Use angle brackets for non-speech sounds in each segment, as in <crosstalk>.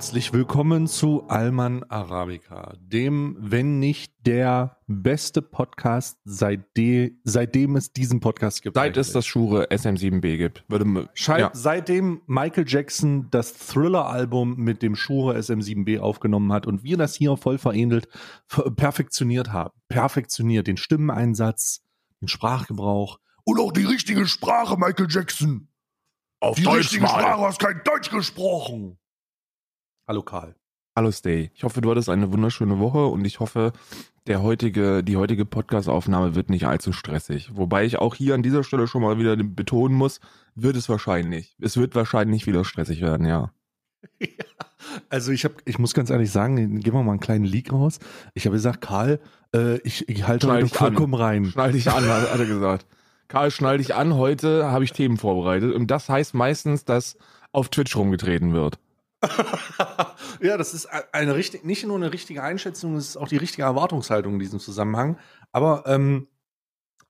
Herzlich willkommen zu Alman Arabica, dem, wenn nicht der beste Podcast, seitdem, seitdem es diesen Podcast gibt. Seit es das Schure SM7B gibt. Würde, Schei ja. Seitdem Michael Jackson das Thriller-Album mit dem Schure SM7B aufgenommen hat und wir das hier voll verähnelt, perfektioniert haben. Perfektioniert den Stimmeneinsatz, den Sprachgebrauch und auch die richtige Sprache, Michael Jackson. Auf die Deutsch richtige mal. Sprache hast kein Deutsch gesprochen. Hallo Karl. Hallo Stay. Ich hoffe, du hattest eine wunderschöne Woche und ich hoffe, der heutige, die heutige Podcast-Aufnahme wird nicht allzu stressig. Wobei ich auch hier an dieser Stelle schon mal wieder betonen muss, wird es wahrscheinlich. Es wird wahrscheinlich wieder stressig werden, ja. <laughs> Also ich habe, ich muss ganz ehrlich sagen, geben wir mal einen kleinen Leak raus. Ich habe gesagt, Karl, äh, ich, ich halte heute dich vollkommen an. rein. Schnall dich an, hat hat er gesagt. Karl, schnall dich an. Heute habe ich Themen vorbereitet und das heißt meistens, dass auf Twitch rumgetreten wird. <laughs> ja, das ist eine richtig, nicht nur eine richtige Einschätzung, es ist auch die richtige Erwartungshaltung in diesem Zusammenhang. Aber, ähm,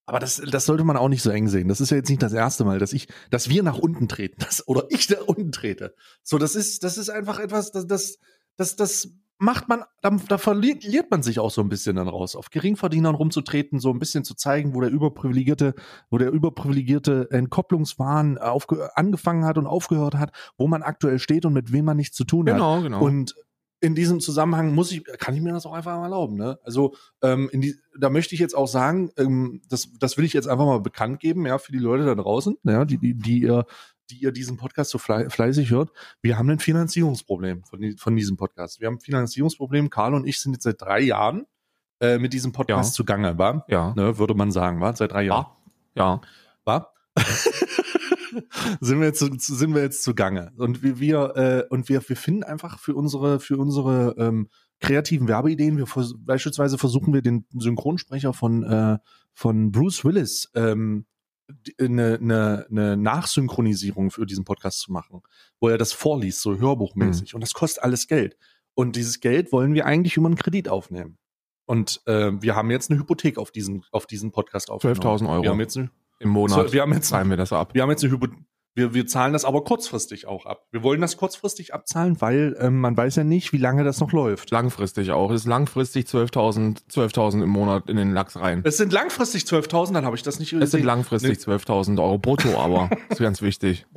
aber das, das sollte man auch nicht so eng sehen. Das ist ja jetzt nicht das erste Mal, dass ich, dass wir nach unten treten, <laughs> das, oder ich nach unten trete. So, das ist, das ist einfach etwas, das, das, das, das macht man, da, da verliert man sich auch so ein bisschen dann raus, auf Geringverdienern rumzutreten, so ein bisschen zu zeigen, wo der überprivilegierte, wo der überprivilegierte Entkopplungswahn angefangen hat und aufgehört hat, wo man aktuell steht und mit wem man nichts zu tun Genau, hat. genau. Und in diesem Zusammenhang muss ich, kann ich mir das auch einfach mal erlauben. Ne? Also ähm, die, da möchte ich jetzt auch sagen, ähm, das, das will ich jetzt einfach mal bekannt geben, ja, für die Leute da draußen, ja, die, die, die ihr, die ihr diesen Podcast so fle fleißig hört. Wir haben ein Finanzierungsproblem von, von diesem Podcast. Wir haben ein Finanzierungsproblem. Karl und ich sind jetzt seit drei Jahren äh, mit diesem Podcast Ja. zugange, war? Ja. Ne, würde man sagen, war? Seit drei Jahren. Ja. War? <laughs> sind wir jetzt sind wir jetzt zugange und wir, wir äh, und wir wir finden einfach für unsere für unsere ähm, kreativen Werbeideen wir vers beispielsweise versuchen wir den Synchronsprecher von äh, von Bruce Willis ähm, eine, eine, eine Nachsynchronisierung für diesen Podcast zu machen, wo er das vorliest, so hörbuchmäßig. Und das kostet alles Geld. Und dieses Geld wollen wir eigentlich über einen Kredit aufnehmen. Und äh, wir haben jetzt eine Hypothek auf diesen, auf diesen Podcast aufgenommen. 12.000 Euro. Wir haben jetzt eine, Im Monat so, wir haben jetzt, zahlen wir das ab. wir haben jetzt eine Hypo wir, wir zahlen das aber kurzfristig auch ab. Wir wollen das kurzfristig abzahlen, weil ähm, man weiß ja nicht, wie lange das noch läuft. Langfristig auch. Es ist langfristig 12.000 12.000 im Monat in den Lachs rein. Es sind langfristig 12.000, dann habe ich das nicht Es sind gesehen. langfristig 12.000 Euro brutto, aber das <laughs> ist ganz wichtig. <laughs>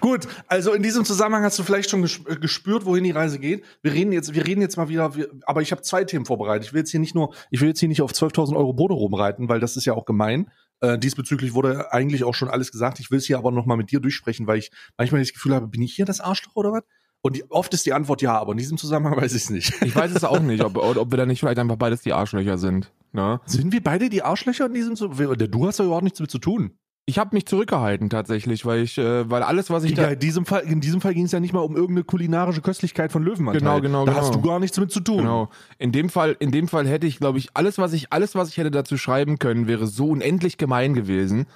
Gut, also in diesem Zusammenhang hast du vielleicht schon äh, gespürt, wohin die Reise geht. Wir reden jetzt, wir reden jetzt mal wieder, wir, aber ich habe zwei Themen vorbereitet. Ich will jetzt hier nicht nur, ich will jetzt hier nicht auf 12.000 Euro Bodo rumreiten, weil das ist ja auch gemein. Äh, diesbezüglich wurde eigentlich auch schon alles gesagt. Ich will es hier aber noch mal mit dir durchsprechen, weil ich manchmal das Gefühl habe, bin ich hier das Arschloch oder was? Und die, oft ist die Antwort ja, aber in diesem Zusammenhang <laughs> weiß ich es nicht. Ich weiß es auch nicht, ob, ob wir da nicht vielleicht einfach beides die Arschlöcher sind. Ne? Sind wir beide die Arschlöcher in diesem Zusammenhang? Du hast doch überhaupt nichts damit zu tun. Ich habe mich zurückgehalten tatsächlich, weil ich, äh, weil alles, was ich Digga, da, in diesem Fall, in diesem Fall ging es ja nicht mal um irgendeine kulinarische Köstlichkeit von Löwenmann. Genau, genau, Da genau. hast du gar nichts damit zu tun. Genau. In dem Fall, in dem Fall hätte ich, glaube ich, alles, was ich, alles, was ich hätte dazu schreiben können, wäre so unendlich gemein gewesen,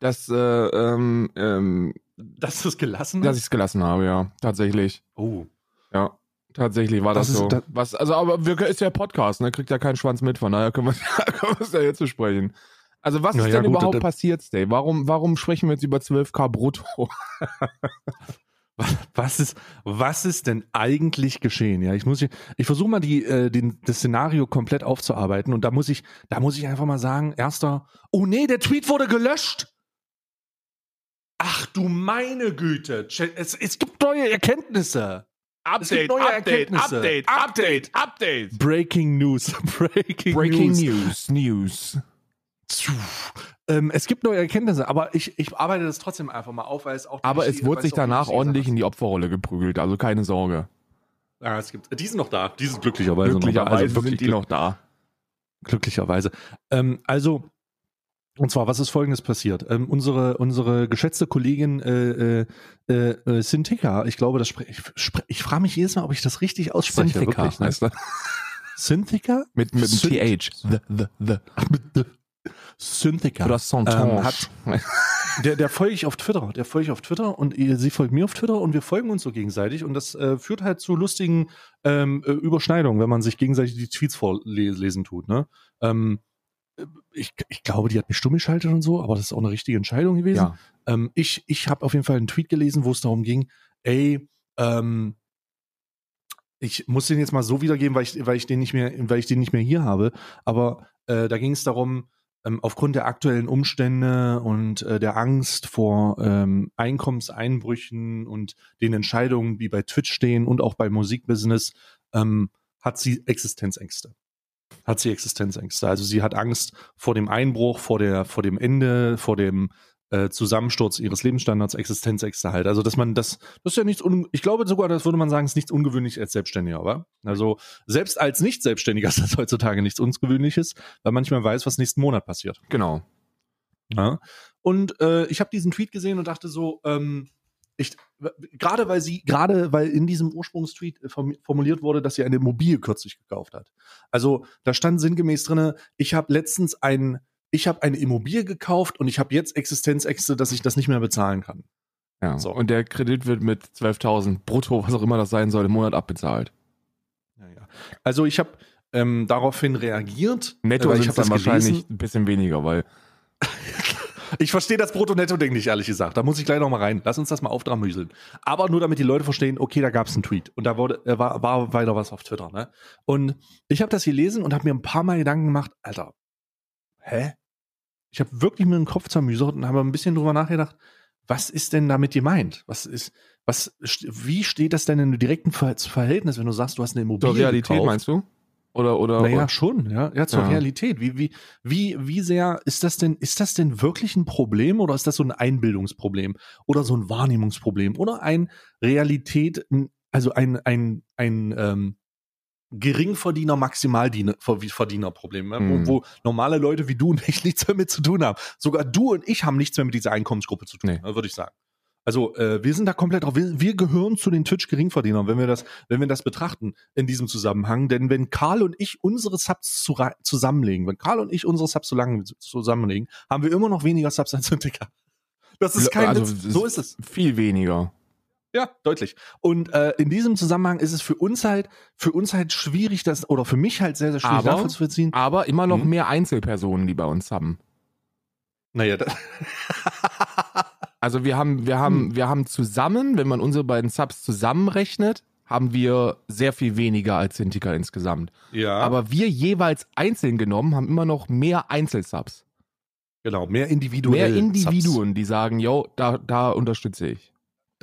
dass, äh, ähm, ähm, Dass du es gelassen dass ich es gelassen habe, ja, tatsächlich. Oh. Ja, tatsächlich war das, Das ist- so. das- was, also, aber wir, ist ja Podcast, ne, kriegt ja keinen Schwanz mit, von daher können wir <laughs> können wir es ja jetzt besprechen. Also was Na ist ja, denn gut, überhaupt passiert, Stay? Warum, warum sprechen wir jetzt über 12k brutto? <laughs> Was ist, was ist denn eigentlich geschehen? Ja, ich muss, ich versuche mal die, äh, den, das Szenario komplett aufzuarbeiten und da muss ich, da muss ich einfach mal sagen, erster, oh nee, der Tweet wurde gelöscht. Ach du meine Güte, es, es gibt neue Erkenntnisse. Gibt neue Erkenntnisse. Update, Update. Breaking News, <laughs> Breaking, Breaking News. News, News. Ähm, es gibt neue Erkenntnisse, aber ich, ich arbeite das trotzdem einfach mal auf, weil es auch. Aber es wurde sich danach ordentlich in die Opferrolle geprügelt, also keine Sorge. Ja, es gibt, die sind noch da. Die sind glücklicherweise Glücklicherweise noch da. Also sind die noch da. glücklicherweise. Ähm, also, und zwar, was ist folgendes passiert? Ähm, unsere, unsere geschätzte Kollegin äh, äh, äh, ich glaube, das spre ich, spre ich frage mich jedes Mal, ob ich das richtig ausspreche. Syntheca wirklich, ne? heißt das. Mit, dem TH. The, the, the. Ach, mit the Syntheca. Oder Santonge. Ähm, hat- Der, der folge ich auf Twitter. Der folge ich auf Twitter und sie folgt mir auf Twitter und wir folgen uns so gegenseitig. Und das äh, führt halt zu lustigen ähm, äh, Überschneidungen, wenn man sich gegenseitig die Tweets vorlesen tut. Ne? Ähm, ich, ich glaube, die hat mich stumm geschaltet und so, aber das ist auch eine richtige Entscheidung gewesen. ja. Ähm, ich ich habe auf jeden Fall einen Tweet gelesen, wo es darum ging, ey, ähm, ich muss den jetzt mal so wiedergeben, weil ich, weil ich den nicht mehr, weil ich den nicht mehr hier habe. Aber äh, da ging es darum, ähm, aufgrund der aktuellen Umstände und äh, der Angst vor ähm, Einkommenseinbrüchen und den Entscheidungen, die bei Twitch stehen und auch beim Musikbusiness, ähm, hat sie Existenzängste. Hat sie Existenzängste. Also sie hat Angst vor dem Einbruch, vor der, vor dem Ende, vor dem äh, Zusammensturz ihres Lebensstandards, Existenzängste halt. Also dass man das, das ist ja nichts, un ich glaube sogar, das würde man sagen, ist nichts Ungewöhnliches als Selbstständiger, aber also selbst als Nicht-Selbstständiger <laughs> ist das heutzutage nichts Ungewöhnliches, weil manchmal weiß, was nächsten Monat passiert. Genau. Ja. Und äh, ich habe diesen Tweet gesehen und dachte so, ähm, ich, gerade weil sie, gerade weil in diesem Ursprungstweet äh, formuliert wurde, dass sie eine Immobilie kürzlich gekauft hat. Also da stand sinngemäß drinne, ich habe letztens ein, ich habe eine Immobilie gekauft und ich habe jetzt Existenzängste, dass ich das nicht mehr bezahlen kann. Ja. So. Und der Kredit wird mit 12.000 brutto, was auch immer das sein soll, im Monat abbezahlt. Ja, ja. Also ich habe ähm, daraufhin reagiert. Netto äh, ich habe dann wahrscheinlich ein bisschen weniger, weil <laughs> Ich verstehe das Brutto-Netto-Ding nicht, ehrlich gesagt. Da muss ich gleich noch mal rein. Lass uns das mal aufdramüseln. Aber nur damit die Leute verstehen, okay, da gab es einen Tweet. Und da wurde, äh, war, war weiter was auf Twitter. Ne? Und ich habe das gelesen und habe mir ein paar Mal Gedanken gemacht, Alter, hä? Ich habe wirklich mir den Kopf zermüsert und habe ein bisschen drüber nachgedacht, was ist denn damit gemeint? Was ist, was, wie steht das denn in einem direkten Verhältnis, wenn du sagst, du hast eine Immobilie Zur Realität gekauft? meinst du? Oder, oder, naja, oder? schon, ja, ja, zur ja. Realität. Wie, wie, wie, wie sehr ist das denn, ist das denn wirklich ein Problem oder ist das so ein Einbildungsproblem oder so ein Wahrnehmungsproblem oder ein Realität, also ein, ein, ein, ähm, Geringverdiener, Maximalverdiener-Problem, ne? mhm. wo, wo, normale Leute wie du <laughs> und ich nichts damit zu tun haben. Sogar du und ich haben nichts mehr mit dieser Einkommensgruppe zu tun, nee. Ne, würde ich sagen. Also äh, wir sind da komplett drauf. Wir, wir gehören zu den Twitch-Geringverdienern, wenn wir das, wenn wir das betrachten in diesem Zusammenhang. Denn wenn Karl und ich unsere Subs zu, zusammenlegen, wenn Karl und ich unsere Subs so lange zusammenlegen, haben wir immer noch weniger Subs als Syndiker. Das ist kein also, Witz. So ist es. Viel weniger. Ja, deutlich. Und äh, in diesem Zusammenhang ist es für uns halt, für uns halt schwierig, das oder für mich halt sehr, sehr schwierig aber, nachzuvollziehen. Aber immer noch hm. mehr Einzelpersonen, die bei uns haben. Naja, das <laughs> Also wir haben, wir haben, hm. wir haben zusammen, wenn man unsere beiden Subs zusammenrechnet, haben wir sehr viel weniger als Sintika insgesamt. Ja. Aber wir jeweils einzeln genommen haben immer noch mehr Einzelsubs. Genau, mehr individuelle Mehr Individuen, Subs. die sagen, yo, da, da unterstütze ich.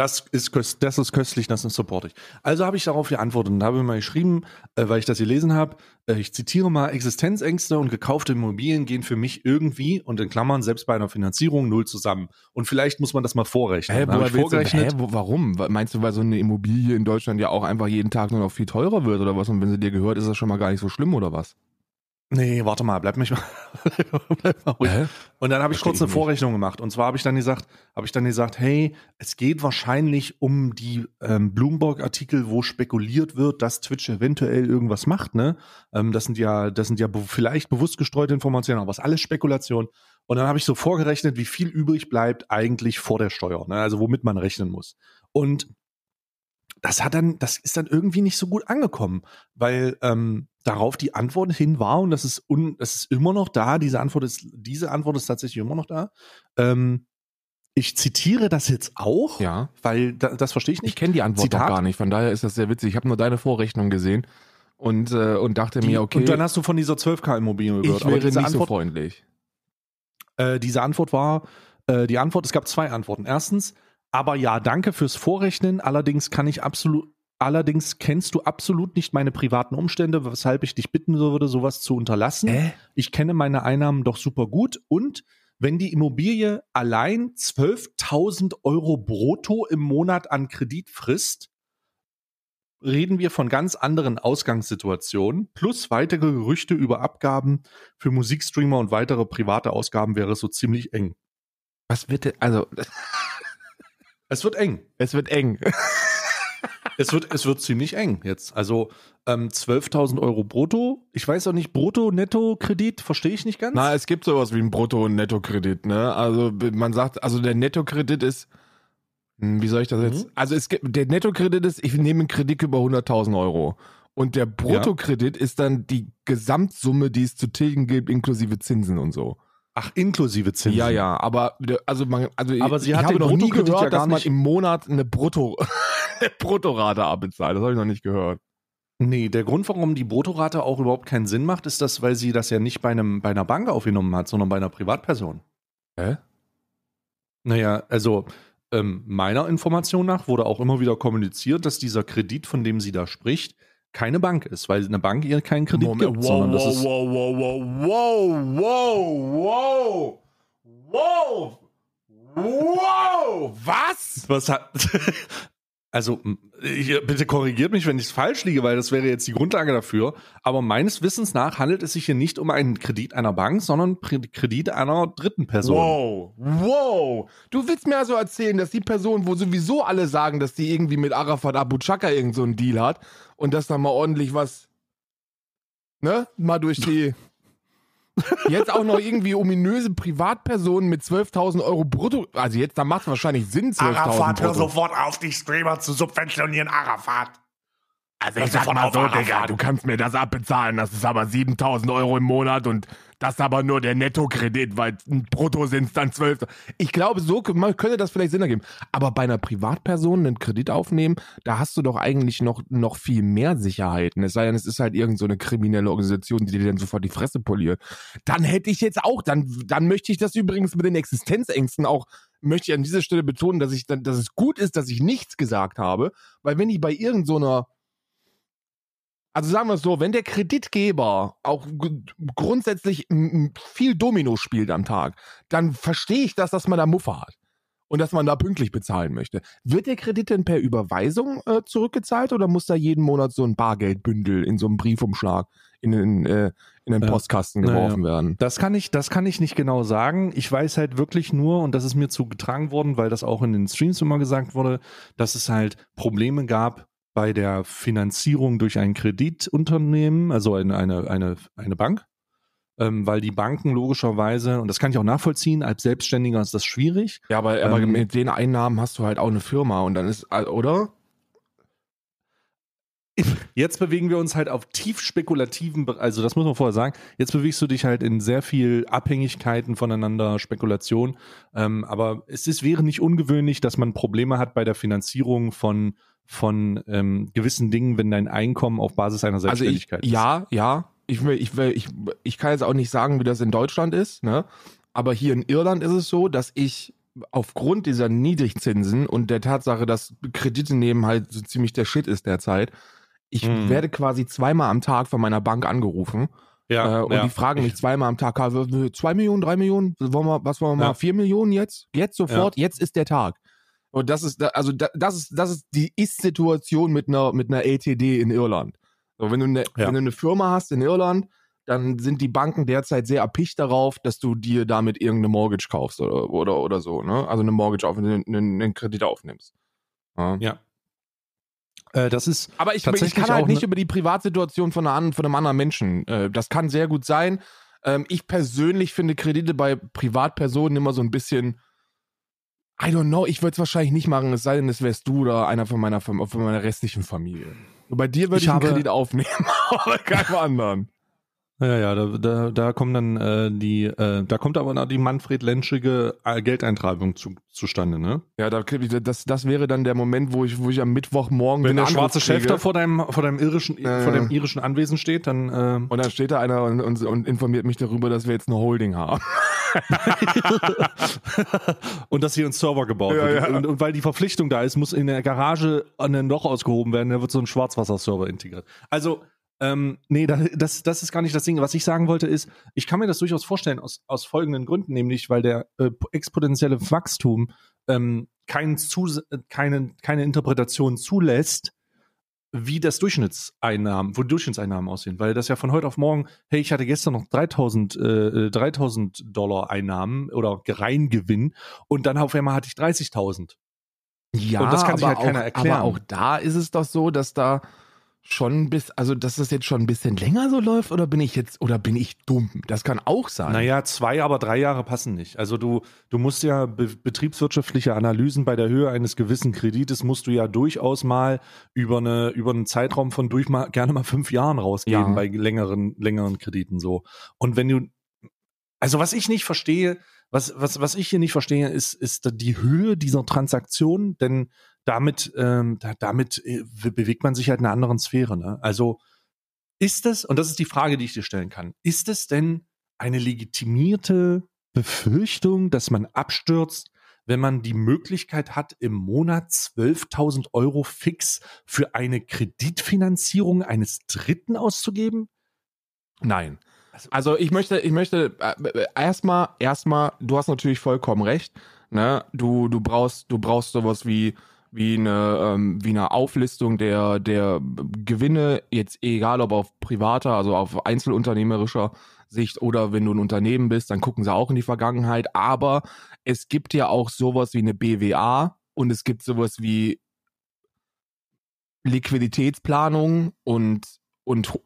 Das ist, köst, das ist köstlich, das ist supportig. Also habe ich darauf geantwortet und habe mal geschrieben, äh, weil ich das gelesen habe, äh, ich zitiere mal, Existenzängste und gekaufte Immobilien gehen für mich irgendwie und in Klammern selbst bei einer Finanzierung null zusammen. Und vielleicht muss man das mal vorrechnen. Hä, woher vorgerechnet? Hä, wo, warum? Meinst du, weil so eine Immobilie in Deutschland ja auch einfach jeden Tag nur noch viel teurer wird oder was? Und wenn sie dir gehört, ist das schon mal gar nicht so schlimm oder was? Nee, warte mal, bleib mich <laughs> mal, bleib mal ruhig. Hä? Und dann habe ich kurz eine. Vorrechnung gemacht. Und zwar habe ich dann gesagt, habe ich dann gesagt, hey, es geht wahrscheinlich um die ähm, Bloomberg-Artikel, wo spekuliert wird, dass Twitch eventuell irgendwas macht. Ne, ähm, das sind ja, das sind ja be vielleicht bewusst gestreute Informationen, aber es ist alles Spekulation. Und dann habe ich so vorgerechnet, wie viel übrig bleibt eigentlich vor der Steuer, ne? also womit man rechnen muss. Und das hat dann, das ist dann irgendwie nicht so gut angekommen, weil ähm, darauf die Antwort hin war und das ist un, das ist immer noch da. Diese Antwort ist, diese Antwort ist tatsächlich immer noch da. Ähm, ich zitiere das jetzt auch, ja. weil da, das verstehe ich nicht. Ich kenne die Antwort Zitat, gar nicht, von daher ist das sehr witzig. Ich habe nur deine Vorrechnung gesehen und, äh, und dachte die, mir, okay. Und dann hast du von dieser 12K Immobilie gehört. Ich wäre nicht Antwort, so freundlich. Äh, diese Antwort war, äh, die Antwort, es gab zwei Antworten. Erstens, aber ja, danke fürs Vorrechnen. Allerdings kann ich absolut, allerdings kennst du absolut nicht meine privaten Umstände, weshalb ich dich bitten würde, sowas zu unterlassen. Äh? Ich kenne meine Einnahmen doch super gut und wenn die Immobilie allein 12.000 Euro brutto im Monat an Kredit frisst, reden wir von ganz anderen Ausgangssituationen. Plus weitere Gerüchte über Abgaben für Musikstreamer und weitere private Ausgaben wäre so ziemlich eng. Was bitte? Also. <laughs> Es wird eng. Es wird eng. es, wird, es wird ziemlich eng jetzt. Also ähm, 12.000 Euro brutto. Ich weiß auch nicht, brutto, netto, Kredit, verstehe ich nicht ganz. Na, es gibt sowas wie ein Brutto- und Netto-Kredit. Ne? Also man sagt, also der Netto-Kredit ist, hm, wie soll ich das jetzt? Mhm. Also es gibt, der Netto-Kredit ist, ich nehme einen Kredit über 100.000 Euro. Und der Bruttokredit ja. ist dann die Gesamtsumme, die es zu tilgen gibt, inklusive Zinsen und so. Ach, inklusive Zinsen. Ja, ja, aber also man, also aber sie ich hat habe noch nie gehört, ja dass man im Monat eine Brutto <laughs> Bruttorate abbezahlt, das habe ich noch nicht gehört. Nee, der Grund, warum die Bruttorate auch überhaupt keinen Sinn macht, ist das, weil sie das ja nicht bei, einem, bei einer Bank aufgenommen hat, sondern bei einer Privatperson. Hä? Naja, also ähm, meiner Information nach wurde auch immer wieder kommuniziert, dass dieser Kredit, von dem sie da spricht, keine Bank ist, weil eine Bank ihr keinen Kredit Moment, gibt, wow, sondern das wow, ist wow, wow, wow, wow, wow, wow, wow, was? was hat <laughs> Also, ich, bitte korrigiert mich, wenn ich es falsch liege, weil das wäre jetzt die Grundlage dafür. Aber meines Wissens nach handelt es sich hier nicht um einen Kredit einer Bank, sondern Kredit einer dritten Person. Wow, wow. Du willst mir also erzählen, dass die Person, wo sowieso alle sagen, dass die irgendwie mit Arafat Abu Chaka irgend so einen Deal hat und dass da mal ordentlich was, ne, mal durch die, jetzt auch noch irgendwie ominöse Privatpersonen mit 12.000 Euro brutto, also jetzt, da macht es wahrscheinlich Sinn, 12.000 Arafat, hör brutto. sofort auf, die Streamer zu subventionieren, Arafat. Also ich sag mal so. Digga, du kannst mir das abbezahlen, das ist aber 7000 Euro im Monat und das ist aber nur der Nettokredit, weil ein brutto sind es dann 12. Ich glaube, so könnte das vielleicht Sinn ergeben. Aber bei einer Privatperson einen Kredit aufnehmen, da hast du doch eigentlich noch, noch viel mehr Sicherheiten. Es sei denn, es ist halt irgend so eine kriminelle Organisation, die dir dann sofort die Fresse poliert. Dann hätte ich jetzt auch, dann, dann möchte ich das übrigens mit den Existenzängsten auch, möchte ich an dieser Stelle betonen, dass ich dann, dass es gut ist, dass ich nichts gesagt habe, weil wenn ich bei irgendeiner so also sagen wir es so, wenn der Kreditgeber auch grundsätzlich viel Domino spielt am Tag, dann verstehe ich das, dass man da Muffe hat und dass man da pünktlich bezahlen möchte. Wird der Kredit denn per Überweisung äh, zurückgezahlt oder muss da jeden Monat so ein Bargeldbündel in so einem Briefumschlag in den, äh, in den Ja. Postkasten Naja. geworfen werden? Das kann ich, das kann ich nicht genau sagen. Ich weiß halt wirklich nur, und das ist mir zugetragen worden, weil das auch in den Streams immer gesagt wurde, dass es halt Probleme gab bei der Finanzierung durch ein Kreditunternehmen, also eine, eine, eine, eine Bank. Ähm, weil die Banken logischerweise, und das kann ich auch nachvollziehen, als Selbstständiger ist das schwierig. Ja, aber, aber Ähm, mit den Einnahmen hast du halt auch eine Firma und dann ist, äh, oder? Jetzt bewegen wir uns halt auf tief spekulativen, also das muss man vorher sagen, jetzt bewegst du dich halt in sehr viel Abhängigkeiten voneinander, Spekulation. Ähm, aber es ist, wäre nicht ungewöhnlich, dass man Probleme hat bei der Finanzierung von, von ähm, gewissen Dingen, wenn dein Einkommen auf Basis einer Also ich, Selbstständigkeit ist. ja, ja. Ich, will, ich, will, ich, ich kann jetzt auch nicht sagen, wie das in Deutschland ist, ne? Aber hier in Irland ist es so, dass ich aufgrund dieser Niedrigzinsen und der Tatsache, dass Kredite nehmen halt so ziemlich der Shit ist derzeit, ich Mhm. werde quasi zweimal am Tag von meiner Bank angerufen Ja, äh, und ja. die fragen mich zweimal am Tag, "Ah, zwei Millionen, drei Millionen, wollen wir, was wollen wir Ja. mal, vier Millionen jetzt? Jetzt sofort, jetzt ist der Tag. Und das ist, also da- das ist, das ist die Ist-Situation mit einer, mit einer LTD in Irland. So, wenn du eine, Ja. wenn du eine Firma hast in Irland, dann sind die Banken derzeit sehr erpicht darauf, dass du dir damit irgendeine Mortgage kaufst oder, oder, oder so, ne? Also eine Mortgage auf, einen, einen, einen Kredit aufnimmst. Ja. Ja. Äh, das ist, Aber ich, ich kann halt nicht ne- über die Privatsituation von, einer, von einem anderen Menschen. Äh, das kann sehr gut sein. Ähm, ich persönlich finde Kredite bei Privatpersonen immer so ein bisschen. I don't know, ich würde es wahrscheinlich nicht machen, es sei denn, es wärst du oder einer von meiner, von meiner restlichen Familie. Und bei dir würde Ich ich, einen Kredit aufnehmen, <laughs> aber keinem anderen. Ja, ja, da, da, da kommen dann äh, die, äh, da kommt aber noch die Manfred Lenschige äh, Geldeintragung zu, zustande, ne? Ja, da, das, das wäre dann der Moment, wo ich, wo ich am Mittwochmorgen Wenn der schwarze Anruf Chef kriege. da vor deinem, vor deinem irischen, Äh. vor dem irischen Anwesen steht, dann äh, Und dann steht da einer und, und, und informiert mich darüber, dass wir jetzt eine Holding haben. <laughs> und dass hier ein Server gebaut Ja, wird. ja. Und, und weil die Verpflichtung da ist, muss in der Garage an ein Loch ausgehoben werden, da wird so ein Schwarzwasser-Server integriert. Also, ähm, nee, da, das, das ist gar nicht das Ding. Was ich sagen wollte ist, ich kann mir das durchaus vorstellen aus, aus folgenden Gründen, nämlich weil der äh, exponentielle Wachstum ähm, kein Zus keine, keine Interpretation zulässt, wie das Durchschnittseinnahmen, wo die Durchschnittseinnahmen aussehen, weil das ja von heute auf morgen, hey, ich hatte gestern noch 3000, äh, 3000 Dollar Einnahmen oder Reingewinn und dann auf einmal hatte ich 30.000. Ja, Und das kann sich halt keiner auch, erklären. Aber auch da ist es doch so, dass da schon bis, also dass das jetzt schon ein bisschen länger so läuft oder bin ich jetzt, oder bin ich dumm? Das kann auch sein. Naja, zwei, aber drei Jahre passen nicht. Also du, du musst ja be betriebswirtschaftliche Analysen bei der Höhe eines gewissen Kredites musst du ja durchaus mal über eine über einen Zeitraum von durch mal gerne mal fünf Jahren rausgeben Ja. bei längeren längeren Krediten so. Und wenn du also was ich nicht verstehe, was was was ich hier nicht verstehe, ist ist die Höhe dieser Transaktion, denn damit, ähm, da, damit äh, bewegt man sich halt in einer anderen Sphäre. Ne? Also ist es, und das ist die Frage, die ich dir stellen kann, ist es denn eine legitimierte Befürchtung, dass man abstürzt, wenn man die Möglichkeit hat, im Monat 12.000 Euro fix für eine Kreditfinanzierung eines Dritten auszugeben? Nein. Also ich möchte, ich möchte äh, erstmal, erstmal, du hast natürlich vollkommen recht. Ne? Du, du brauchst, du brauchst sowas wie wie eine, ähm, wie eine Auflistung der, der Gewinne, jetzt egal ob auf privater, also auf einzelunternehmerischer Sicht oder wenn du ein Unternehmen bist, dann gucken sie auch in die Vergangenheit. Aber es gibt ja auch sowas wie eine BWA und es gibt sowas wie Liquiditätsplanung und, und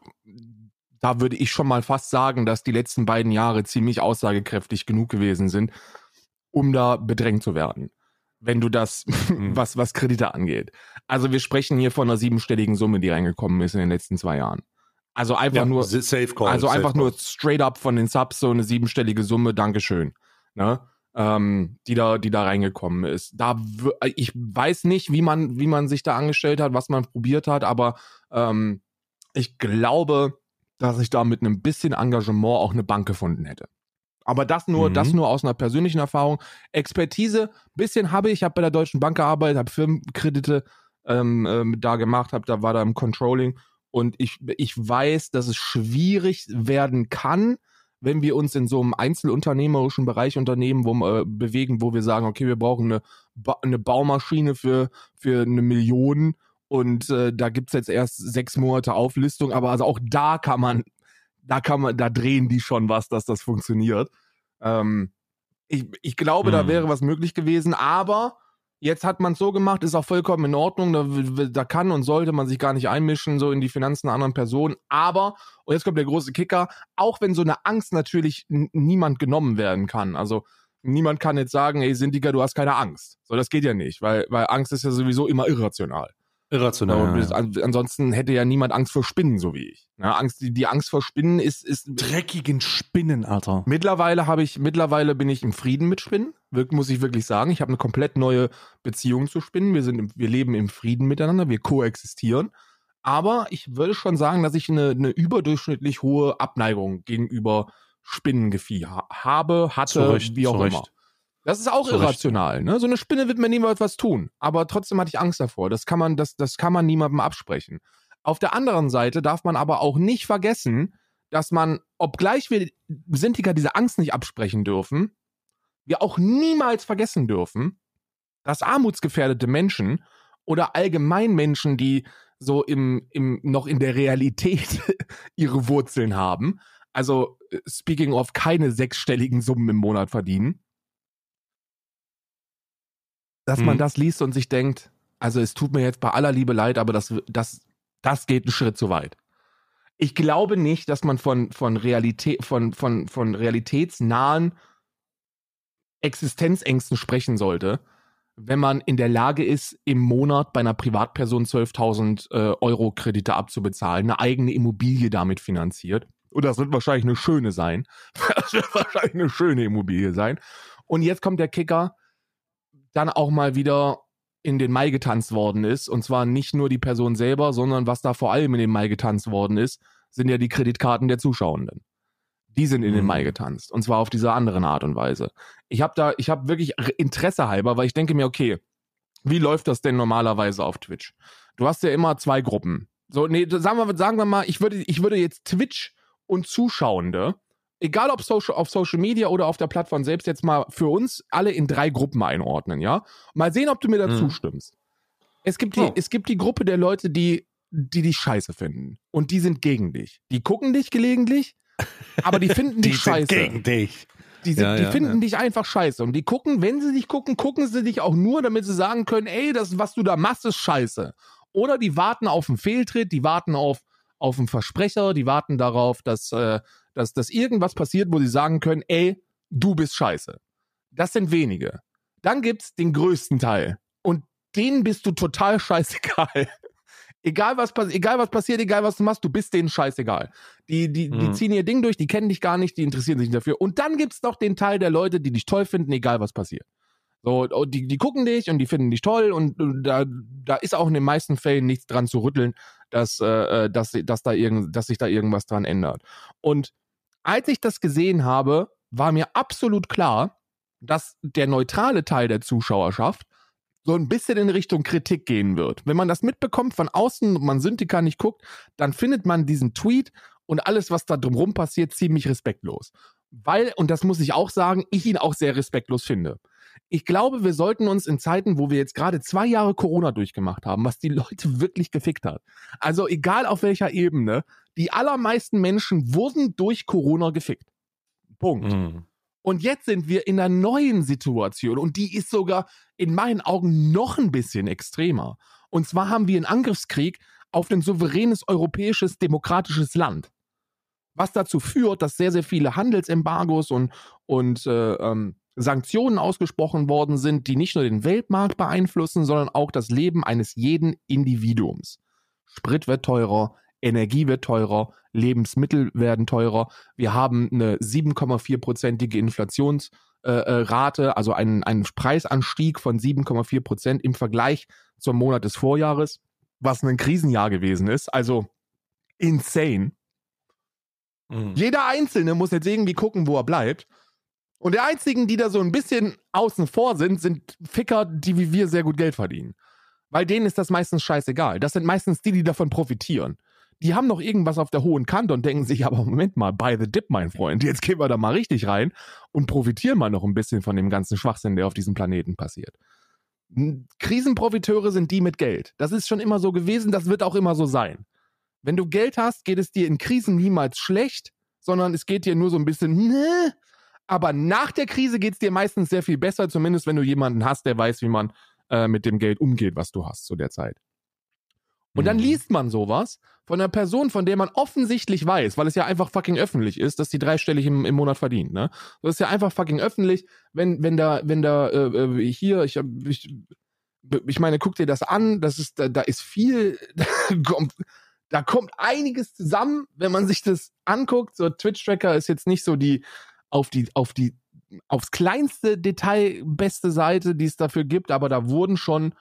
da würde ich schon mal fast sagen, dass die letzten beiden Jahre ziemlich aussagekräftig genug gewesen sind, um da bedrängt zu werden wenn du das, mhm. was, was Kredite angeht. Also wir sprechen hier von einer siebenstelligen Summe, die reingekommen ist in den letzten zwei Jahren. Also einfach ja, nur, safe call, also einfach call. nur straight up von den Subs so eine siebenstellige Summe, Dankeschön, ne? Ähm, die da, die da reingekommen ist. Da, ich weiß nicht, wie man, wie man sich da angestellt hat, was man probiert hat, aber ähm, ich glaube, dass ich da mit einem bisschen Engagement auch eine Bank gefunden hätte. Aber das nur, mhm. das nur aus einer persönlichen Erfahrung. Expertise, bisschen habe ich, habe bei der Deutschen Bank gearbeitet, habe Firmenkredite ähm, ähm, da gemacht, habe da war da im Controlling und ich, ich weiß, dass es schwierig werden kann, wenn wir uns in so einem einzelunternehmerischen Bereich Unternehmen wo, äh, bewegen, wo wir sagen, okay, wir brauchen eine, ba eine Baumaschine für, für eine Million und äh, da gibt's jetzt erst sechs Monate Auflistung, aber also auch da kann man da kann man, da drehen die schon was, dass das funktioniert. Ähm, ich, ich glaube, mhm. da wäre was möglich gewesen, aber jetzt hat man es so gemacht, ist auch vollkommen in Ordnung. Da, da kann und sollte man sich gar nicht einmischen, so in die Finanzen einer anderen Personen. Aber, und jetzt kommt der große Kicker, auch wenn so eine Angst natürlich niemand genommen werden kann. Also niemand kann jetzt sagen, ey, Sindiker, du hast keine Angst. So, das geht ja nicht, weil, weil Angst ist ja sowieso immer irrational. Irrational. Ja. Ansonsten hätte ja niemand Angst vor Spinnen, so wie ich. Ja, Angst, die, die Angst vor Spinnen ist, ist. Dreckigen Spinnen, Alter. Mittlerweile habe ich, mittlerweile bin ich im Frieden mit Spinnen. Muss ich wirklich sagen. Ich habe eine komplett neue Beziehung zu Spinnen. Wir sind, wir leben im Frieden miteinander. Wir koexistieren. Aber ich würde schon sagen, dass ich eine, eine überdurchschnittlich hohe Abneigung gegenüber Spinnengefieh habe, hatte, Recht, wie auch immer. Das ist auch so irrational. Ne? So eine Spinne wird mir niemals was tun. Aber trotzdem hatte ich Angst davor. Das kann man, das, das kann man niemandem absprechen. Auf der anderen Seite darf man aber auch nicht vergessen, dass man, obgleich wir Sintiker diese Angst nicht absprechen dürfen, wir auch niemals vergessen dürfen, dass armutsgefährdete Menschen oder allgemein Menschen, die so im, im, noch in der Realität <laughs> ihre Wurzeln haben, also äh, speaking of keine sechsstelligen Summen im Monat verdienen, dass mhm. man das liest und sich denkt, also es tut mir jetzt bei aller Liebe leid, aber das, das, das geht einen Schritt zu weit. Ich glaube nicht, dass man von, von Realität, von, von, von realitätsnahen Existenzängsten sprechen sollte, wenn man in der Lage ist, im Monat bei einer Privatperson 12.000 äh, Euro Kredite abzubezahlen, eine eigene Immobilie damit finanziert. Und das wird wahrscheinlich eine schöne sein. <laughs> Das wird wahrscheinlich eine schöne Immobilie sein. Und jetzt kommt der Kicker dann auch mal wieder in den Mai getanzt worden ist. Und zwar nicht nur die Person selber, sondern was da vor allem in den Mai getanzt worden ist, sind ja die Kreditkarten der Zuschauenden. Die sind in den Mai mhm. getanzt. Und zwar auf diese anderen Art und Weise. Ich habe da, ich habe wirklich Interesse halber, weil ich denke mir, okay, wie läuft das denn normalerweise auf Twitch? Du hast ja immer zwei Gruppen. So, nee, sagen wir, sagen wir mal, ich würde, ich würde jetzt Twitch und Zuschauende egal ob Social, auf Social Media oder auf der Plattform selbst, jetzt mal für uns alle in drei Gruppen einordnen, ja? Mal sehen, ob du mir dazu mhm. stimmst. Es gibt, die, oh. es gibt die Gruppe der Leute, die, die dich scheiße finden. Und die sind gegen dich. Die gucken dich gelegentlich, aber die finden <laughs> dich die scheiße. Sind gegen dich. Die, sind, ja, die ja, finden ja. dich einfach scheiße. Und die gucken, wenn sie dich gucken, gucken sie dich auch nur, damit sie sagen können, ey, das, was du da machst, ist scheiße. Oder die warten auf einen Fehltritt, die warten auf, auf einen Versprecher, die warten darauf, dass, äh, dass, dass irgendwas passiert, wo sie sagen können, ey, du bist scheiße. Das sind wenige. Dann gibt's den größten Teil. Und denen bist du total scheißegal. <laughs> egal was, egal was passiert, egal was du machst, du bist denen scheißegal. Die, die, mhm. die ziehen ihr Ding durch, die kennen dich gar nicht, die interessieren sich nicht dafür. Und dann gibt's noch den Teil der Leute, die dich toll finden, egal was passiert. So, die, die gucken dich und die finden dich toll und, und da, da ist auch in den meisten Fällen nichts dran zu rütteln, dass, äh, dass, dass, da irgend, dass sich da irgendwas dran ändert. Und als ich das gesehen habe, war mir absolut klar, dass der neutrale Teil der Zuschauerschaft so ein bisschen in Richtung Kritik gehen wird. Wenn man das mitbekommt von außen und man Syndica nicht guckt, dann findet man diesen Tweet und alles, was da drumherum passiert, ziemlich respektlos. Weil, und das muss ich auch sagen, ich ihn auch sehr respektlos finde. Ich glaube, wir sollten uns in Zeiten, wo wir jetzt gerade zwei Jahre Corona durchgemacht haben, was die Leute <laughs> wirklich gefickt hat. Also egal auf welcher Ebene, die allermeisten Menschen wurden durch Corona gefickt. Punkt. Mhm. Und jetzt sind wir in einer neuen Situation und die ist sogar in meinen Augen noch ein bisschen extremer. Und zwar haben wir einen Angriffskrieg auf ein souveränes europäisches demokratisches Land. Was dazu führt, dass sehr, sehr viele Handelsembargos und, und äh, ähm, Sanktionen ausgesprochen worden sind, die nicht nur den Weltmarkt beeinflussen, sondern auch das Leben eines jeden Individuums. Sprit wird teurer, Energie wird teurer, Lebensmittel werden teurer. Wir haben eine 7,4-prozentige Inflationsrate, äh, also einen, einen Preisanstieg von 7,4 Prozent im Vergleich zum Monat des Vorjahres, was ein Krisenjahr gewesen ist. Also insane. Mhm. Jeder Einzelne muss jetzt irgendwie gucken, wo er bleibt. Und die einzigen, die da so ein bisschen außen vor sind, sind Ficker, die wie wir sehr gut Geld verdienen. Weil denen ist das meistens scheißegal. Das sind meistens die, die davon profitieren. Die haben noch irgendwas auf der hohen Kante und denken sich, <laughs> aber Moment mal, buy the dip, mein Freund. Jetzt gehen wir da mal richtig rein und profitieren mal noch ein bisschen von dem ganzen Schwachsinn, der auf diesem Planeten passiert. Krisenprofiteure sind die mit Geld. Das ist schon immer so gewesen, das wird auch immer so sein. Wenn du Geld hast, geht es dir in Krisen niemals schlecht, sondern es geht dir nur so ein bisschen, ne? Aber nach der Krise geht es dir meistens sehr viel besser, zumindest wenn du jemanden hast, der weiß, wie man äh, mit dem Geld umgeht, was du hast zu der Zeit. Und dann Mhm. liest man sowas von einer Person, von der man offensichtlich weiß, weil es ja einfach fucking öffentlich ist, dass die dreistellig im, im Monat verdient, ne? Das ist ja einfach fucking öffentlich, wenn, wenn da, wenn da, äh, äh, hier, ich, ich, ich meine, guck dir das an, das ist, da, da ist viel, <laughs> da kommt, da kommt einiges zusammen, wenn man sich das anguckt. So Twitch-Tracker ist jetzt nicht so die, auf die, auf die, aufs kleinste Detail beste Seite, die es dafür gibt, aber da wurden schon,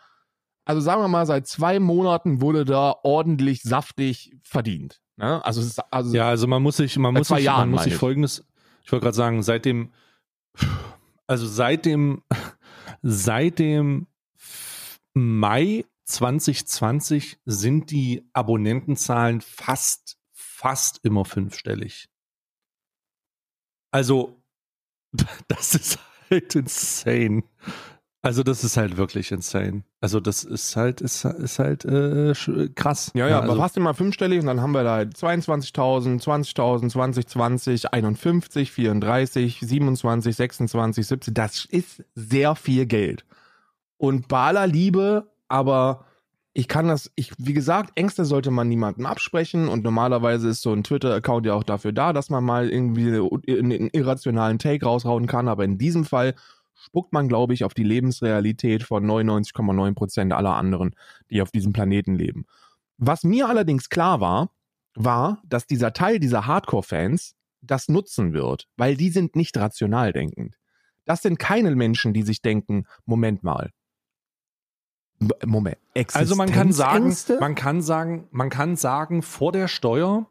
also sagen wir mal, seit zwei Monaten wurde da ordentlich saftig verdient. Ne? Also, es ist, also Ja, also man muss sich, man muss sich, Jahren, man muss sich ich. folgendes, ich wollte gerade sagen, seit dem, also seit dem, seit dem Mai 2020 sind die Abonnentenzahlen fast, fast immer fünfstellig. Also, <laughs> das ist halt insane. Also, das ist halt wirklich insane. Also, das ist halt, ist, ist halt äh, krass. Ja, ja, aber also, fast immer fünfstellig und dann haben wir da halt 22.000, 20.000, 2020, 51, 34, 27, 26, 17. Das ist sehr viel Geld. Und aller Liebe, aber ich kann das, ich, wie gesagt, Ängste sollte man niemandem absprechen und normalerweise ist so ein Twitter-Account ja auch dafür da, dass man mal irgendwie einen, irrationalen Take raushauen kann, aber in diesem Fall spuckt man, glaube ich, auf die Lebensrealität von 99,9 Prozent aller anderen, die auf diesem Planeten leben. Was mir allerdings klar war, war, dass dieser Teil dieser Hardcore-Fans das nutzen wird, weil die sind nicht rational denkend. Das sind keine Menschen, die sich denken, Moment mal. Moment. Also man kann sagen, man kann sagen, man kann sagen, vor der Steuer,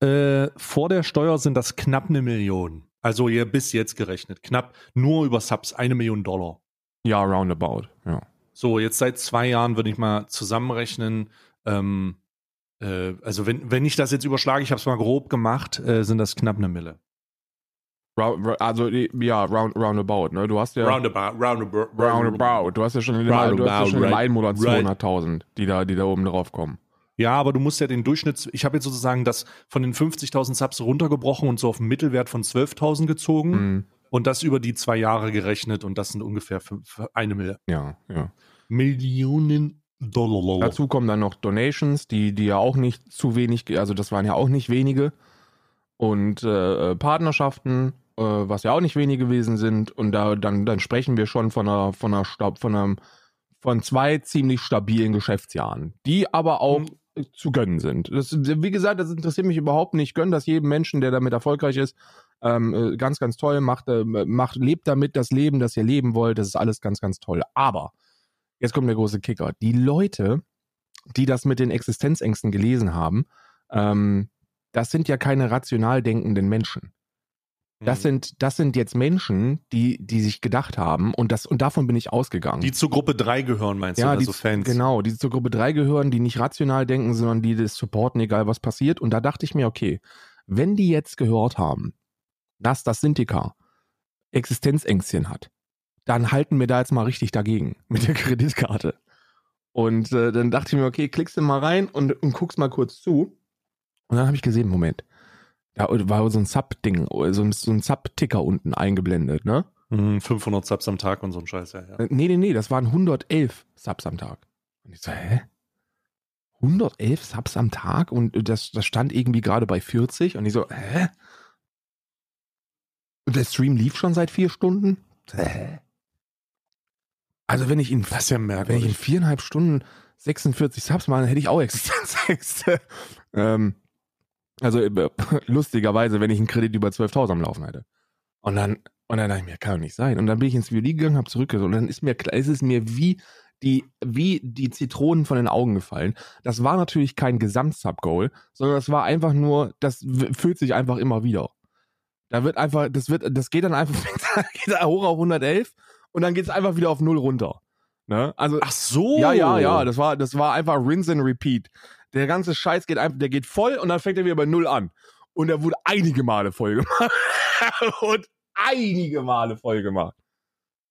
äh, vor der Steuer sind das knapp eine Million. Also ihr bis jetzt gerechnet, knapp nur über Subs eine Million Dollar. ja, roundabout. Ja. So, jetzt seit zwei Jahren würde ich mal zusammenrechnen. Ähm, äh, also wenn, wenn ich das jetzt überschlage, ich habe es mal grob gemacht, äh, sind das knapp eine Mille. Also ja, round, roundabout. Ne? Du hast ja Roundabout, roundabout, roundabout. Du hast ja schon in dem, du hast ja Roundabout, schon im right. einen Monat Right. 200.000, die da, die da oben drauf kommen. Ja, aber du musst ja den Durchschnitt, ich habe jetzt sozusagen das von den 50.000 Subs runtergebrochen und so auf einen Mittelwert von 12.000 gezogen Mhm. und das über die zwei Jahre gerechnet und das sind ungefähr fünf, eine Mille. Ja, ja. Millionen Dollar. Dazu kommen dann noch Donations, die, die ja auch nicht zu wenig, also das waren ja auch nicht wenige. Und äh, Partnerschaften, äh, was ja auch nicht wenige gewesen sind. Und da dann, dann sprechen wir schon von einer, von einer Stab, von einem, von zwei ziemlich stabilen Geschäftsjahren, die aber auch Mhm. äh, zu gönnen sind. Das, wie gesagt, das interessiert mich überhaupt nicht. Gönn das jedem Menschen, der damit erfolgreich ist. Ähm, äh, ganz, ganz toll. Macht, äh, macht, lebt damit das Leben, das ihr leben wollt. Das ist alles ganz, ganz toll. Aber jetzt kommt der große Kicker. Die Leute, die das mit den Existenzängsten gelesen haben, ähm, das sind ja keine rational denkenden Menschen. Das Mhm. sind, das sind jetzt Menschen, die, die sich gedacht haben, und das, und davon bin ich ausgegangen. Die zu Gruppe 3 gehören, meinst ja, du? die, Also Fans. genau, die zur Gruppe 3 gehören, die nicht rational denken, sondern die das supporten, egal was passiert. Und da dachte ich mir, okay, wenn die jetzt gehört haben, dass das Syndica Existenzängstchen hat, dann halten wir da jetzt mal richtig dagegen <laughs> mit der Kreditkarte. Und äh, dann dachte ich mir, okay, klickst du mal rein und, und guckst mal kurz zu. Und dann habe ich gesehen, Moment, da war so ein Sub-Ding, so ein, so ein Sub-Ticker unten eingeblendet, ne? Mhm, 500 Subs am Tag und so ein Scheiß, ja. ja. Äh, Nee, nee, nee, das waren 111 Subs am Tag. Und ich so, hä? 111 Subs am Tag und das, das stand irgendwie gerade bei 40 und ich so, hä? Und der Stream lief schon seit vier Stunden? Hä? Also wenn ich in, Das ja wenn ich in viereinhalb Stunden 46 Subs mache, dann hätte ich auch Existenzängste. <laughs> ähm, also äh, <laughs> lustigerweise, wenn ich einen Kredit über 12.000 am Laufen hätte. Und dann, und dann dachte ich mir, kann doch nicht sein. Und dann bin ich ins Violin gegangen, habe zurückgesucht und dann ist mir klar, ist es mir wie die, wie die Zitronen von den Augen gefallen. Das war natürlich kein Gesamtsub-Goal, sondern das war einfach nur, das füllt sich einfach immer wieder. Da wird einfach, das wird, das geht dann einfach <laughs> geht da hoch auf 111 und dann geht es einfach wieder auf null runter. Ne? Also, Ach so. ja, ja, ja, das war, das war einfach rinse and repeat. Der ganze Scheiß geht einfach, der geht voll und dann fängt er wieder bei null an. Und er wurde einige Male voll gemacht. <laughs> und einige Male voll gemacht.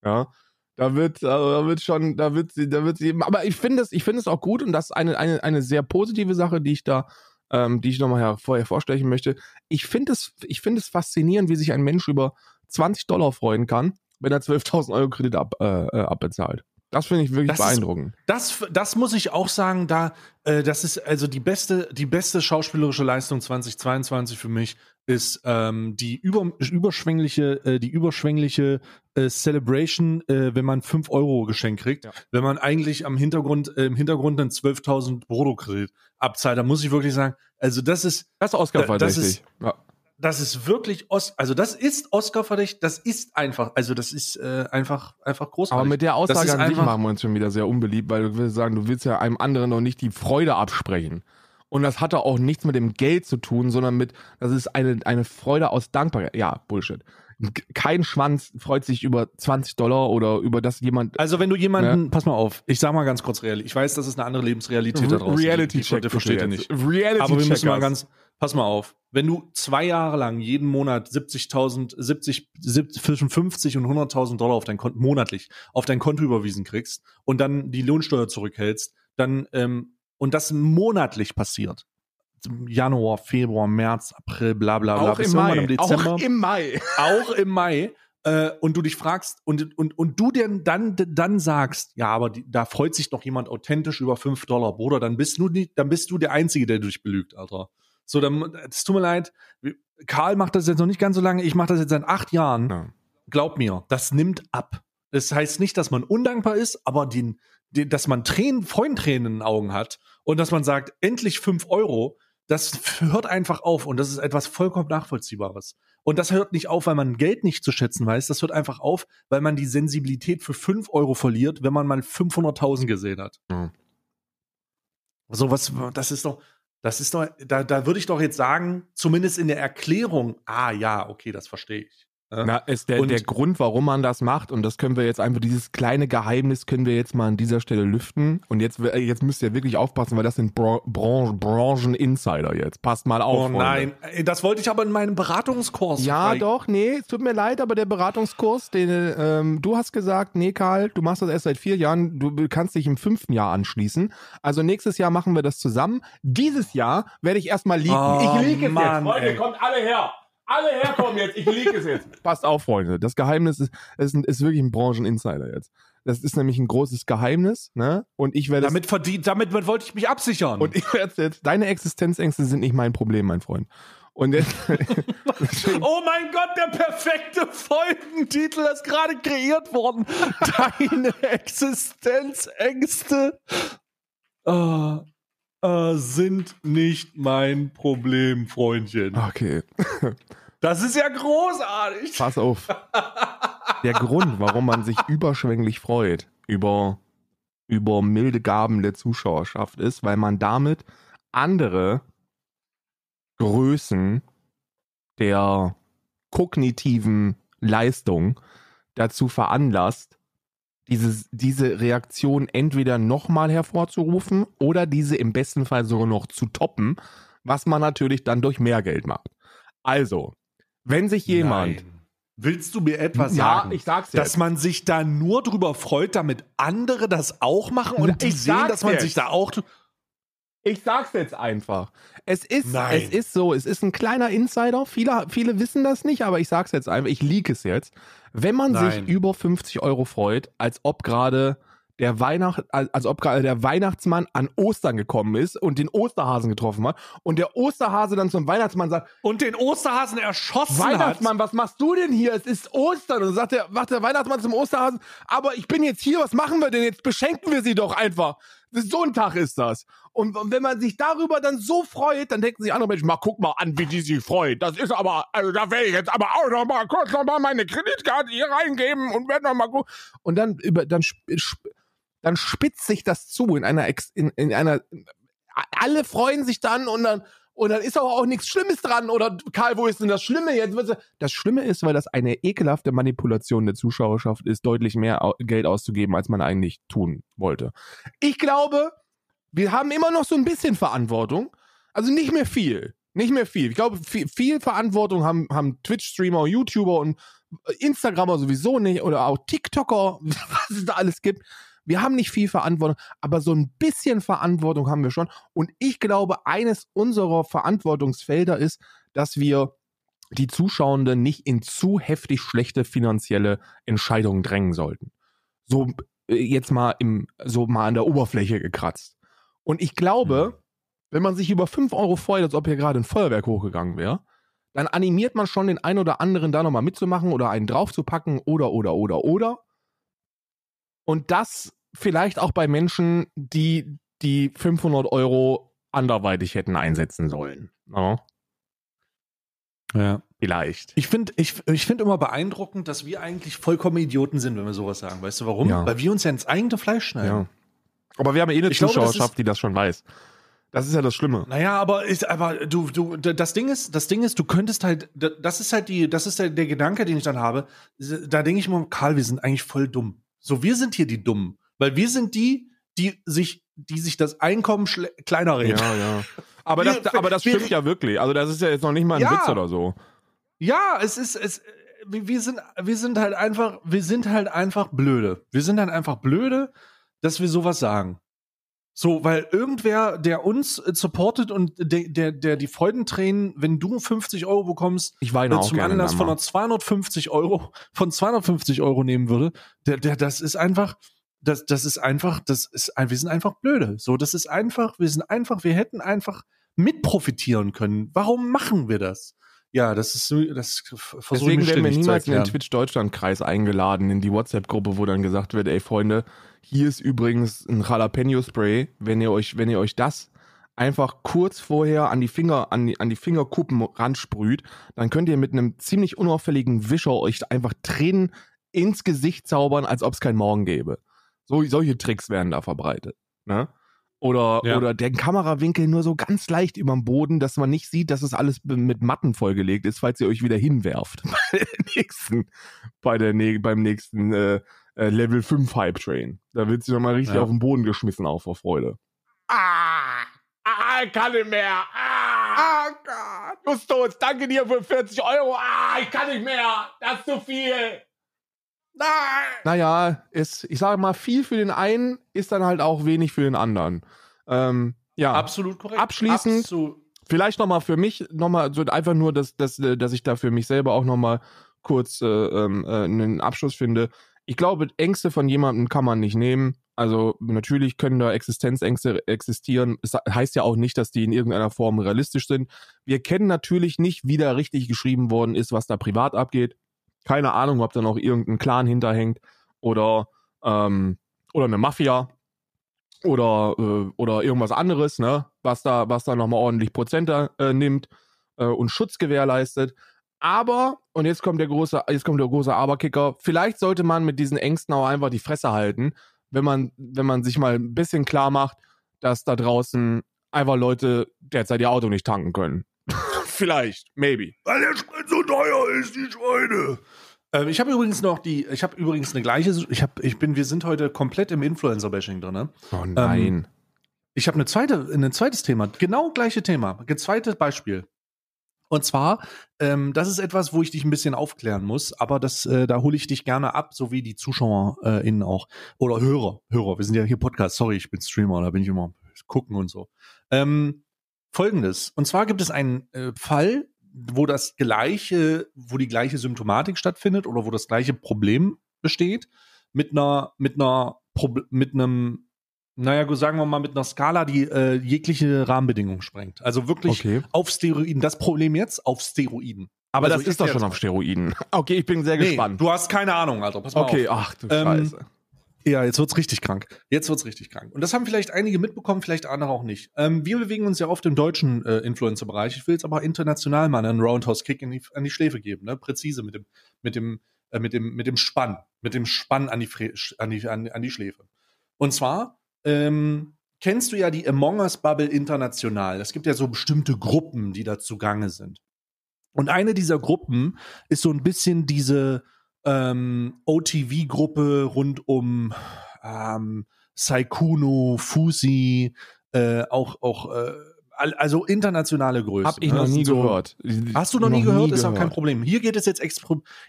Ja. Da wird, also da wird schon, da wird sie, da wird sie, aber ich finde es, ich finde es auch gut und das ist eine, eine, eine sehr positive Sache, die ich da, ähm, die ich nochmal her, vorher vorstellen möchte. Ich finde es, ich finde es faszinierend, wie sich ein Mensch über 20 Dollar freuen kann, wenn er 12.000 Euro Kredit ab, äh, äh, abbezahlt. Das finde ich wirklich Das ist- beeindruckend. Das, das muss ich auch sagen, da, äh, das ist also die beste, die beste schauspielerische Leistung 2022 für mich ist ähm, die über, überschwängliche, äh, die überschwängliche äh, Celebration, äh, wenn man 5 Euro geschenkt kriegt, Ja. wenn man eigentlich am Hintergrund, äh, im Hintergrund einen 12.000 Brutto-Kredit abzahlt, da muss ich wirklich sagen, also das ist, Das ist Oscar Da- das verdächtig. Ja. Das ist wirklich, Os also das ist Oscar verdächtig, das ist einfach, also das ist äh, einfach, einfach großartig. Aber mit der Aussage an sich machen wir uns schon wieder sehr unbeliebt, weil du willst sagen, du willst ja einem anderen noch nicht die Freude absprechen. Und das hatte auch nichts mit dem Geld zu tun, sondern mit, das ist eine, eine Freude aus Dankbarkeit. Ja, Bullshit. Kein Schwanz freut sich über 20 Dollar oder über das jemand. Also wenn du jemanden, pass mal auf, ich sag mal ganz kurz real, ich weiß, das ist eine andere Lebensrealität da draußen. Reality die, die, Check. versteht ihr nicht. Reality Aber wir müssen mal ganz, pass mal auf, wenn du zwei Jahre lang jeden Monat 70.000, 70, 70, zwischen 50 und 100.000 Dollar auf dein Konto, monatlich auf dein Konto überwiesen kriegst und dann die Lohnsteuer zurückhältst, dann, ähm, und das monatlich passiert. Januar, Februar, März, April, bla bla bla. auch bis im Mai. im Dezember Auch im Mai. auch im Mai äh, und du dich fragst und, und, und du denn dann, dann sagst, ja, aber die, da freut sich doch jemand authentisch über 5 Dollar, Bruder, dann bist du die, dann bist du der Einzige, der dich belügt, Alter. So, dann, es tut mir leid, Karl macht das jetzt noch nicht ganz so lange, ich mache das jetzt seit acht Jahren. Ja. Glaub mir, das nimmt ab. Das heißt nicht, dass man undankbar ist, aber den, den, dass man Tränen, Freundtränen in den Augen hat und dass man sagt, endlich 5 Euro, das hört einfach auf und das ist etwas vollkommen Nachvollziehbares. Und das hört nicht auf, weil man Geld nicht zu schätzen weiß, das hört einfach auf, weil man die Sensibilität für 5 Euro verliert, wenn man mal 500.000 gesehen hat. Ja. So was, das ist doch, das ist doch, da, da würde ich doch jetzt sagen, zumindest in der Erklärung, ah ja, okay, das verstehe ich. Na, ist der, Und- der Grund, warum man das macht, und das können wir jetzt einfach, dieses kleine Geheimnis können wir jetzt mal an dieser Stelle lüften. Und jetzt, äh, jetzt müsst ihr wirklich aufpassen, weil das sind Bran Branchen, Branchen-Insider jetzt. Passt mal auf. Oh Freunde. nein, Ey, das wollte ich aber in meinem Beratungskurs. Ja, doch, nee, es tut mir leid, aber der Beratungskurs, den, ähm, du hast gesagt, nee, Karl, du machst das erst seit vier Jahren, du kannst dich im fünften Jahr anschließen. Also nächstes Jahr machen wir das zusammen. Dieses Jahr werde ich erstmal leaken. Oh, ich leak es Mann, jetzt. Freunde, ey. kommt alle her. Alle herkommen jetzt, ich leak es jetzt. <laughs> Passt auf, Freunde. Das Geheimnis ist, ist, ist wirklich ein Brancheninsider jetzt. Das ist nämlich ein großes Geheimnis, ne? Und ich werde Damit verdient, damit wollte ich mich absichern. und ich werde jetzt, deine Existenzängste sind nicht mein Problem, mein Freund. Und jetzt, <laughs> Oh mein Gott, der perfekte Folgentitel ist gerade kreiert worden. Deine <laughs> Existenzängste. Oh. äh, sind nicht mein Problem, Freundchen. Okay, Das ist ja großartig. pass auf. Der Grund, warum man sich überschwänglich freut über, über milde Gaben der Zuschauerschaft ist, weil man damit andere Größen der kognitiven Leistung dazu veranlasst, dieses, diese Reaktion entweder nochmal hervorzurufen oder diese im besten Fall sogar noch zu toppen, was man natürlich dann durch mehr Geld macht. Also, wenn sich jemand. Nein. Willst du mir etwas Ja, sagen? ich sag's dass jetzt. man sich da nur drüber freut, damit andere das auch machen und die Ich sehen, sag's dass man jetzt. sich da auch. Ich sag's jetzt einfach. Es ist, Nein. es ist so, es ist ein kleiner Insider. Viele, viele wissen das nicht, aber ich sag's jetzt einfach, ich leak es jetzt. Wenn man Nein. sich über 50 Euro freut, als ob gerade der Weihnacht, als ob gerade der Weihnachtsmann an Ostern gekommen ist und den Osterhasen getroffen hat und der Osterhase dann zum Weihnachtsmann sagt, Und den Osterhasen erschossen Weihnachtsmann, was machst du denn hier? Es ist Ostern. Und dann sagt der, sagt der Weihnachtsmann zum Osterhasen, aber ich bin jetzt hier, was machen wir denn jetzt? Beschenken wir sie doch einfach. So ein Tag ist das. Und wenn man sich darüber dann so freut, dann denken sich andere Menschen, mal guck mal an, wie die sich freuen. Das ist aber, also da werde ich jetzt aber auch noch mal kurz noch mal meine Kreditkarte hier reingeben und werde noch mal gucken. Und dann über, dann, sp- sp- dann spitzt sich das zu in einer, Ex, in, in einer, alle freuen sich dann und dann, und dann ist aber auch nichts Schlimmes dran. Oder Karl, wo ist denn das Schlimme jetzt? Das Schlimme ist, weil das eine ekelhafte Manipulation der Zuschauerschaft ist, deutlich mehr Geld auszugeben, als man eigentlich tun wollte. Ich glaube, wir haben immer noch so ein bisschen Verantwortung. Also nicht mehr viel. Nicht mehr viel. Ich glaube, viel, viel Verantwortung haben, haben Twitch-Streamer, YouTuber und Instagrammer sowieso nicht oder auch TikToker, <laughs> was es da alles gibt. Wir haben nicht viel Verantwortung, aber so ein bisschen Verantwortung haben wir schon. Und ich glaube, eines unserer Verantwortungsfelder ist, dass wir die Zuschauenden nicht in zu heftig schlechte finanzielle Entscheidungen drängen sollten. So äh, jetzt mal im, so mal an der Oberfläche gekratzt. Und ich glaube, wenn man sich über 5 Euro freut, als ob hier gerade ein Feuerwerk hochgegangen wäre, dann animiert man schon den einen oder anderen da nochmal mitzumachen oder einen draufzupacken oder, oder, oder, oder. Und das vielleicht auch bei Menschen, die die 500 Euro anderweitig hätten einsetzen sollen. Ja, Ja. vielleicht. Ich finde ich, ich find immer beeindruckend, dass wir eigentlich vollkommen Idioten sind, wenn wir sowas sagen. Weißt du warum? Ja. Weil wir uns ja ins eigene Fleisch schneiden. Ja. Aber wir haben eh eine Ich glaube, das Zuschauerschaft, ist- die das schon weiß. Das ist ja das Schlimme. Naja, aber, ist, aber du, du, das Ding ist, das Ding ist, du könntest halt, das ist halt die, das ist der, der Gedanke, den ich dann habe. Da denke ich mir, Karl, wir sind eigentlich voll dumm. So, wir sind hier die Dummen. Weil wir sind die, die sich, die sich das Einkommen kleiner reden. Ja, ja. <laughs> Aber Wir- das, aber das wir- stimmt ja wirklich. Also das ist ja jetzt noch nicht mal ein Ja. Witz oder so. Ja, es ist, es, wir wir sind, wir sind halt einfach, wir sind halt einfach blöde. Wir sind halt einfach blöde, dass wir sowas sagen. So, weil irgendwer, der uns äh, supportet und der, der, der die Freudentränen, wenn du 50 Euro bekommst, Ich weine äh, auch zum gerne. Anlass von Mama. einer 250 Euro, von 250 Euro nehmen würde, der, der, das ist einfach, das, das ist einfach, das ist, wir sind einfach blöde. So, das ist einfach, wir sind einfach, wir hätten einfach mit profitieren können. Warum machen wir das? Ja, das ist, so- das versuche Deswegen werden wir niemals in den. Twitch Deutschland Kreis eingeladen, in die WhatsApp-Gruppe, wo dann gesagt wird, ey Freunde, hier ist übrigens ein Jalapeno Spray, wenn ihr euch, wenn ihr euch das einfach kurz vorher an die Finger, an die, an die Fingerkuppen ransprüht, dann könnt ihr mit einem ziemlich unauffälligen Wischer euch einfach Tränen ins Gesicht zaubern, als ob es kein Morgen gäbe. So, solche Tricks werden da verbreitet. Ne? Oder, Ja. oder den Kamerawinkel nur so ganz leicht über dem Boden, dass man nicht sieht, dass es alles mit Matten vollgelegt ist, falls ihr euch wieder hinwerft. <laughs> Bei der nächsten, bei der, beim nächsten äh, äh, Level 5 Hype Train. Da wird sie nochmal richtig Ja. auf den Boden geschmissen auch vor Freude. Ah! Ah, ich kann nicht mehr! Ah! Gott! Justus, danke dir für 40 Euro! Ah, ich kann nicht mehr! Das ist zu viel! Nein! Naja, ist, ich sage mal, viel für den einen ist dann halt auch wenig für den anderen. Ähm, ja. Absolut korrekt. Abschließend- Absolut. Vielleicht nochmal für mich, nochmal so einfach nur, dass, dass, äh, dass ich da für mich selber auch nochmal kurz äh, ähm, äh, einen Abschluss finde. Ich glaube, Ängste von jemandem kann man nicht nehmen. Also natürlich können da Existenzängste existieren. Es heißt ja auch nicht, dass die in irgendeiner Form realistisch sind. Wir kennen natürlich nicht, wie da richtig geschrieben worden ist, was da privat abgeht. Keine Ahnung, ob da noch irgendein Clan hinterhängt oder, ähm, oder eine Mafia oder, äh, oder irgendwas anderes, ne? was da, was da nochmal ordentlich Prozente äh, nimmt äh, und Schutz gewährleistet. Aber, und jetzt kommt der große, jetzt kommt der große Aberkicker, vielleicht sollte man mit diesen Ängsten auch einfach die Fresse halten, wenn man, wenn man sich mal ein bisschen klar macht, dass da draußen einfach Leute derzeit ihr Auto nicht tanken können. Vielleicht, maybe. Weil der Sprit so teuer ist, die Schweine. Ähm, ich habe übrigens noch die, ich habe übrigens eine gleiche, ich habe, ich bin, wir sind heute komplett im Influencer-Bashing drin. Ne? Oh nein. Ich habe eine zweite, ein zweites Thema, genau gleiche Thema, zweites Beispiel. Und zwar, ähm, das ist etwas, wo ich dich ein bisschen aufklären muss, aber das, äh, da hole ich dich gerne ab, so wie die ZuschauerInnen auch. Oder Hörer, Hörer, wir sind ja hier Podcast, sorry, ich bin Streamer, da bin ich immer gucken und so. Ähm, Folgendes, und zwar gibt es einen äh, Fall, wo das gleiche, wo die gleiche Symptomatik stattfindet oder wo das gleiche Problem besteht, mit einer, mit einer, mit einem, naja, gut, sagen wir mal, mit einer Skala, die äh, jegliche Rahmenbedingungen sprengt. Also wirklich Okay. auf Steroiden. Das Problem jetzt auf Steroiden. Aber Also das ist doch schon auf Steroiden. <laughs> Okay, ich bin sehr Nee, gespannt. du hast keine Ahnung, Alter. Pass mal okay, auf. ach du Ähm, Scheiße. Ja, jetzt wird's richtig krank. Jetzt wird's richtig krank. Und das haben vielleicht einige mitbekommen, vielleicht andere auch nicht. Ähm, wir bewegen uns ja oft im deutschen äh, Influencer-Bereich. Ich will jetzt aber international mal einen Roundhouse-Kick an die Schläfe geben, ne? Präzise mit dem, mit dem, äh, mit dem, mit dem Spann, mit dem Spann an die, Fre an die, an, an die Schläfe. Und zwar ähm, kennst du ja die Among Us Bubble international. Es gibt ja so bestimmte Gruppen, die da zugange sind. Und eine dieser Gruppen ist so ein bisschen diese ähm, OTV-Gruppe rund um ähm, Saikuno, Fusi, äh, auch, auch äh, al- also internationale Größen. Hab ich ne? noch Das nie so- gehört. Hast du noch, nie gehört? Ist auch kein Problem. Hier geht es jetzt,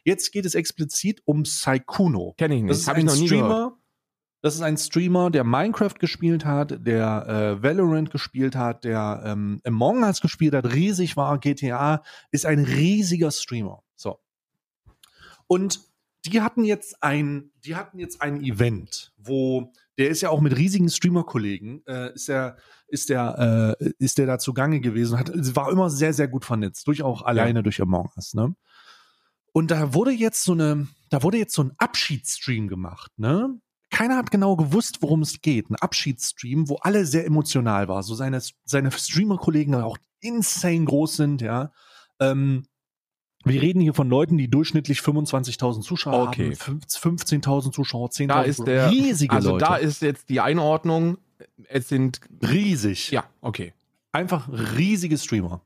jetzt geht es explizit um Saikuno. Kenn ich Das nicht. ist Hab ich ein noch nie gehört. Streamer. Das ist ein Streamer, der Minecraft gespielt hat, der äh, Valorant gespielt hat, der ähm, Among Us gespielt hat, riesig war, GTA, ist ein riesiger Streamer. Und die hatten jetzt ein, die hatten jetzt ein Event, wo der ist ja auch mit riesigen Streamer-Kollegen, äh, ist der, ist der, äh, ist der da zugange gewesen, hat, war immer sehr, sehr gut vernetzt, durch auch alleine durch Among Us, ne? Und da wurde jetzt so eine, da wurde jetzt so ein Abschiedsstream gemacht, ne? Keiner hat genau gewusst, worum es geht. Ein Abschiedsstream, wo alle sehr emotional war. So seine, seine Streamer-Kollegen auch insane groß sind, ja. Ähm, wir reden hier von Leuten, die durchschnittlich 25.000 Zuschauer Okay. haben, 15.000 Zuschauer, 10.000 Da ist der, riesige also Leute. da ist jetzt die Einordnung. Es sind, riesig. ja, okay. Einfach riesige Streamer.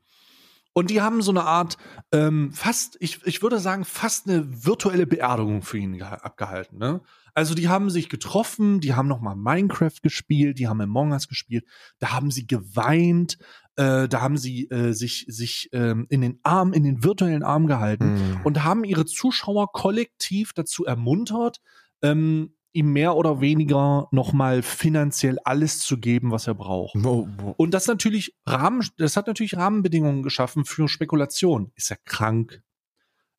Und die haben so eine Art, ähm, fast, ich, ich würde sagen, fast eine virtuelle Beerdigung für ihn geha- abgehalten. Ne? Also die haben sich getroffen, die haben nochmal Minecraft gespielt, die haben Among Us gespielt, da haben sie geweint, äh, da haben sie äh, sich, sich ähm, in den Arm, in den virtuellen Arm gehalten Hm. und haben ihre Zuschauer kollektiv dazu ermuntert, ähm, ihm mehr oder weniger nochmal finanziell alles zu geben, was er braucht. Wo, wo, Und das natürlich Rahmen, das hat natürlich Rahmenbedingungen geschaffen für Spekulation. Ist er krank?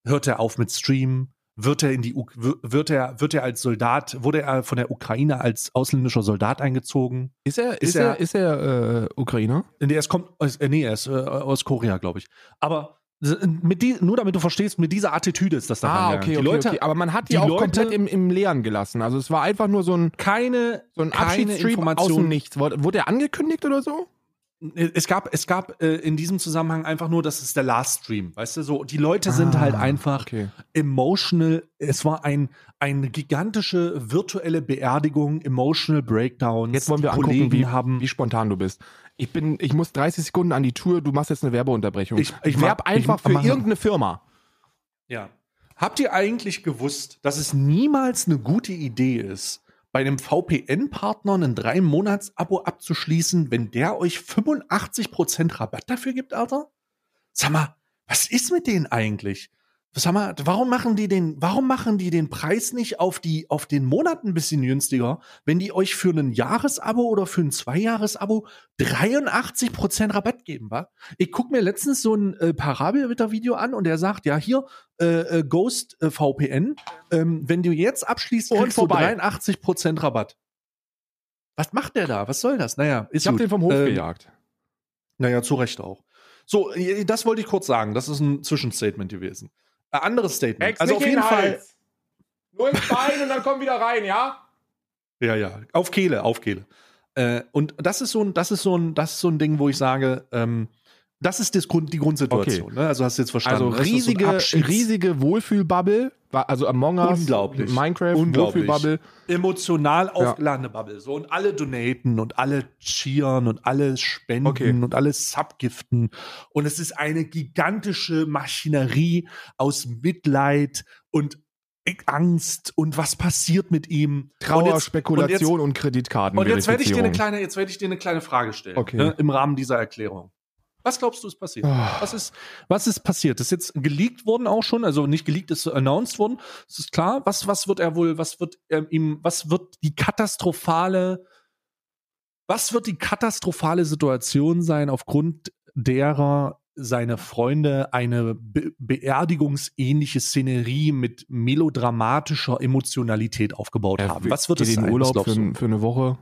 Hört er auf mit Stream? Wird er in die, wir- wird er, wird er als Soldat, wurde er von der Ukraine als ausländischer Soldat eingezogen? ist er, ist ist, er, er- ist er äh, Ukrainer? Nee, er kommt, aus- äh, nee, er ist äh, aus Korea, glaube ich. Aber mit die, nur damit du verstehst, mit dieser Attitüde ist das da Ah, okay, die okay, Leute, okay. Aber man hat die, die auch Leute- komplett im, im Leeren gelassen. Also es war einfach nur so ein, keine, so ein keine Abschiedsstream aus dem Information. Nichts. Wurde, wurde er angekündigt oder so? Es gab, es gab äh, in diesem Zusammenhang einfach nur, das ist der Last Stream, weißt du, so, die Leute sind Ah, halt einfach Okay. emotional, es war ein, eine gigantische virtuelle Beerdigung, emotional Breakdowns. Jetzt wollen wir Die angucken, Kollegen wie, haben, wie spontan du bist. Ich bin, ich muss 30 Sekunden an die Tour, du machst jetzt eine Werbeunterbrechung. Ich- ich werb mach- ich einfach mach- für irgendeine Firma. ja. Habt ihr eigentlich gewusst, dass es niemals eine gute Idee ist, bei einem VPN-Partner ein drei Monats Abo abzuschließen, wenn der euch 85% Rabatt dafür gibt, Alter? Sag mal, was ist mit denen eigentlich? Sag mal, warum machen die den, warum machen die den Preis nicht auf die, auf den Monat ein bisschen günstiger, wenn die euch für ein Jahresabo oder für ein Zweijahresabo 83% Rabatt geben, wa? Ich guck mir letztens so ein äh, Parabelwitter-Video an und der sagt, ja, hier, äh, äh, Ghost äh, VPN, ähm, wenn du jetzt abschließt, kriegst du 83% Rabatt. Was macht der da? Was soll das? Naja, ist Ich habe gut. den vom Hof Ähm, gejagt. naja, zu Recht auch. So, äh, das wollte ich kurz sagen. Das ist ein Zwischenstatement gewesen. Ein anderes Statement. also auf jeden Fall. Nur ins Bein und dann komm wieder rein, ja? Ja, ja. Auf Kehle, auf Kehle. Äh, und das ist so ein, das ist so ein, das ist so ein Ding, wo ich sage, ähm, das ist das Grund, die Grundsituation. Ne? Also hast du jetzt verstanden. Also Das ist so riesige, riesige Wohlfühlbubble, war- also Among Us, Unglaublich. Minecraft, Unglaublich. Wohlfühlbubble. emotional aufgeladene Bubble. So und alle donaten und alle cheeren und alle spenden Okay. und alle subgiften. Und es ist eine gigantische Maschinerie aus Mitleid und Angst und was passiert mit ihm. Trauer, und jetzt, Spekulation und, Kreditkarten. Und jetzt werde ich dir eine kleine, jetzt werde ich dir eine kleine Frage stellen. Okay. Ne, Im Rahmen dieser Erklärung. Was glaubst du ist passiert? Ah. Was ist, was ist passiert? Das ist jetzt geleakt worden auch schon, also nicht geleakt, ist announced worden. Das ist klar. Was, was wird er wohl, was wird ähm, ihm, was wird die katastrophale, was wird die katastrophale Situation sein, aufgrund derer seine Freunde eine Be beerdigungsähnliche Szenerie mit melodramatischer Emotionalität aufgebaut Er haben? Was wird es in sein? Urlaub für, für eine Woche.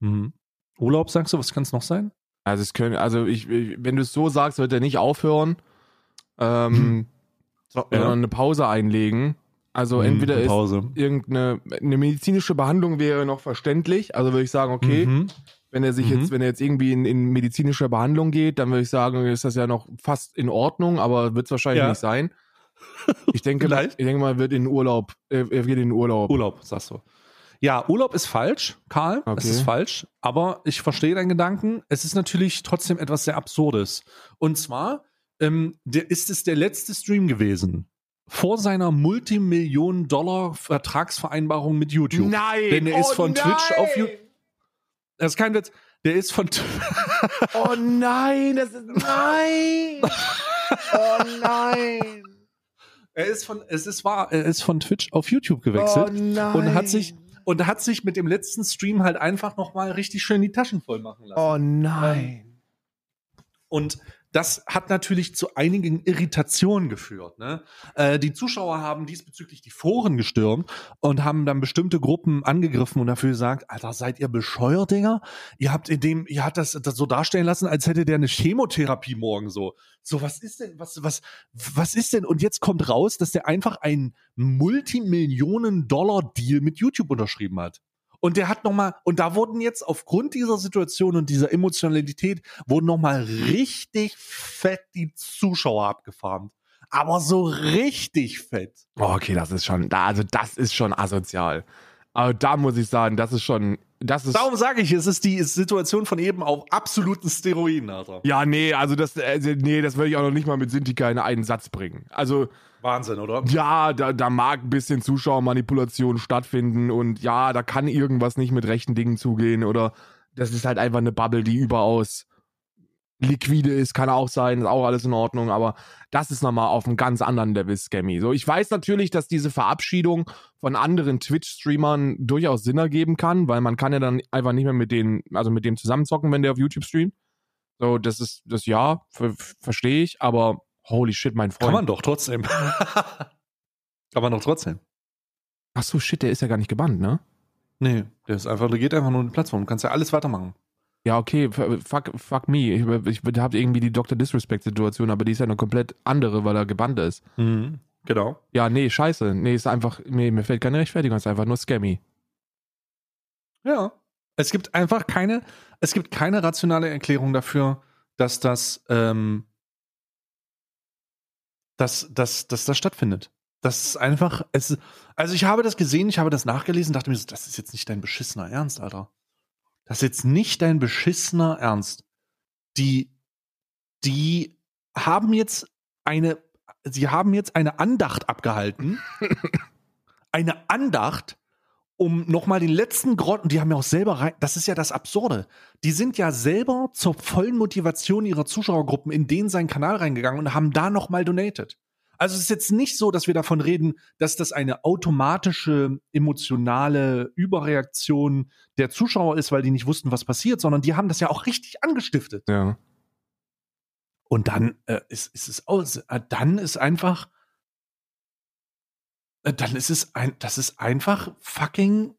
Mhm. Urlaub, sagst du, was kann es noch sein? Also es können, also ich, ich- wenn du es so sagst, wird er nicht aufhören, ähm, so, Ja. sondern eine Pause einlegen. Also Mhm, entweder eine ist irgendeine eine medizinische Behandlung wäre noch verständlich. Also würde ich sagen, okay, Mhm. wenn er sich Mhm. jetzt, wenn er jetzt irgendwie in, in medizinische Behandlung geht, dann würde ich sagen, ist das ja noch fast in Ordnung, aber wird es wahrscheinlich Ja. nicht sein. Ich <laughs> denke, ich denke mal, wird in Urlaub, er, er geht in Urlaub. Urlaub, sagst du. Ja, Urlaub ist falsch, Karl. Es Okay. ist falsch. Aber ich verstehe deinen Gedanken. Es ist natürlich trotzdem etwas sehr Absurdes. Und zwar ähm, der, ist es der letzte Stream gewesen. Vor seiner Multimillionen-Dollar-Vertragsvereinbarung mit YouTube. Nein! Denn er ist oh von nein! Twitch auf YouTube. Das ist kein Witz. Der ist von. <laughs> Oh nein, das ist nein! Oh nein! er ist von. Es ist wahr. Er ist von Twitch auf YouTube gewechselt. Oh und hat sich und hat sich mit dem letzten Stream halt einfach noch mal richtig schön die Taschen voll machen lassen. Oh nein! Und das hat natürlich zu einigen Irritationen geführt. Ne? Äh, die Zuschauer haben diesbezüglich die Foren gestürmt und haben dann bestimmte Gruppen angegriffen und dafür gesagt, Alter, seid ihr bescheuert, Dinger? Ihr habt in dem, ihr habt das, das so darstellen lassen, als hätte der eine Chemotherapie morgen so. So, was ist denn, was, was, was ist denn? Und jetzt kommt raus, dass der einfach einen Multimillionen-Dollar-Deal mit YouTube unterschrieben hat. Und der hat noch mal und da wurden jetzt aufgrund dieser Situation und dieser Emotionalität wurden noch mal richtig fett die Zuschauer abgefahren. Aber so richtig fett. Oh, okay, das ist schon, da- also das ist schon asozial. Aber da muss ich sagen, das ist schon, das ist. Darum sage ich, es ist die Situation von eben auf absoluten Steroiden, Alter. Ja, nee, also das, also, nee, das würde ich auch noch nicht mal mit Sintika in einen Satz bringen. Also, Wahnsinn, oder? ja, da, da mag ein bisschen Zuschauermanipulation stattfinden und ja, da kann irgendwas nicht mit rechten Dingen zugehen oder das ist halt einfach eine Bubble, die überaus liquide ist, kann auch sein, ist auch alles in Ordnung, aber das ist nochmal auf einem ganz anderen Level Scammy. So, ich weiß natürlich, dass diese Verabschiedung von anderen Twitch-Streamern durchaus Sinn ergeben kann, weil man kann ja dann einfach nicht mehr mit denen, also mit dem zusammenzocken, wenn der auf YouTube streamt. So, das ist, das ja, ver verstehe ich, aber holy shit, mein Freund. Kann man doch trotzdem. <laughs> Kann man doch trotzdem. Ach so, shit, der ist ja gar nicht gebannt, ne? Nee, der ist einfach, der geht einfach nur in die Plattform. Du kannst ja alles weitermachen. Ja, okay, fuck, fuck me. Ich, ich habe irgendwie die Dr. Disrespect-Situation, aber die ist ja eine komplett andere, weil er gebannt ist. Mhm. Genau. Ja, nee, scheiße. Nee, ist einfach, nee, mir fällt keine Rechtfertigung, ist einfach nur scammy. Ja. Es gibt einfach keine, es gibt keine rationale Erklärung dafür, dass das, ähm, dass, dass, dass das stattfindet. Das ist einfach, es, also ich habe das gesehen, ich habe das nachgelesen, dachte mir, so, das ist jetzt nicht dein beschissener Ernst, Alter. Das ist jetzt nicht dein beschissener Ernst. Die, die haben jetzt eine, sie haben jetzt eine Andacht abgehalten. <laughs> eine Andacht, um nochmal den letzten Grott, und die haben ja auch selber rein, das ist ja das Absurde. Die sind ja selber zur vollen Motivation ihrer Zuschauergruppen in den seinen Kanal reingegangen und haben da nochmal donated. Also es ist jetzt nicht so, dass wir davon reden, dass das eine automatische, emotionale Überreaktion der Zuschauer ist, weil die nicht wussten, was passiert, sondern die haben das ja auch richtig angestiftet. Ja. Und dann äh, ist, ist es aus. Äh, dann ist einfach. Äh, dann ist es ein. Das ist einfach fucking.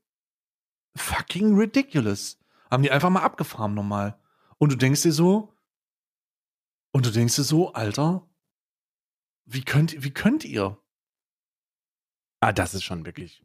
Fucking ridiculous. Haben die einfach mal abgefahren nochmal. Und du denkst dir so. Und du denkst dir so, Alter. Wie könnt, wie könnt ihr? Ah, das ist schon wirklich.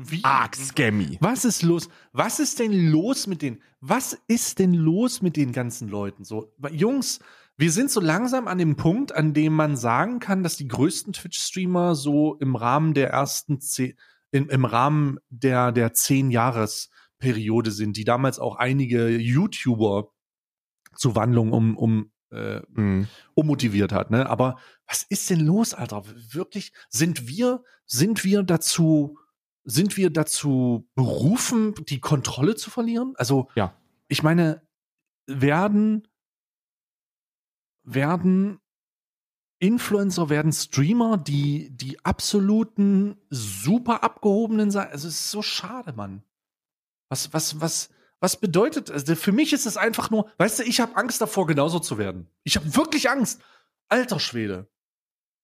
Wie? arg scammy. Was ist los? Was ist denn los mit den, was ist denn los mit den ganzen Leuten? So, Jungs, wir sind so langsam an dem Punkt, an dem man sagen kann, dass die größten Twitch-Streamer so im Rahmen der ersten zehn, in, im Rahmen der, der zehn Jahresperiode sind, die damals auch einige YouTuber zu Wandlung um, um, äh, Mhm. ummotiviert hat, ne? Aber was ist denn los, Alter? Wirklich, sind wir, sind wir dazu, sind wir dazu berufen, die Kontrolle zu verlieren? Also, Ja. ich meine, werden, werden Influencer, werden Streamer, die, die absoluten super abgehobenen sein. Also, es ist so schade, Mann. Was, was, was, was bedeutet, also für mich ist es einfach nur, weißt du, ich habe Angst davor, genauso zu werden. Ich habe wirklich Angst. Alter Schwede.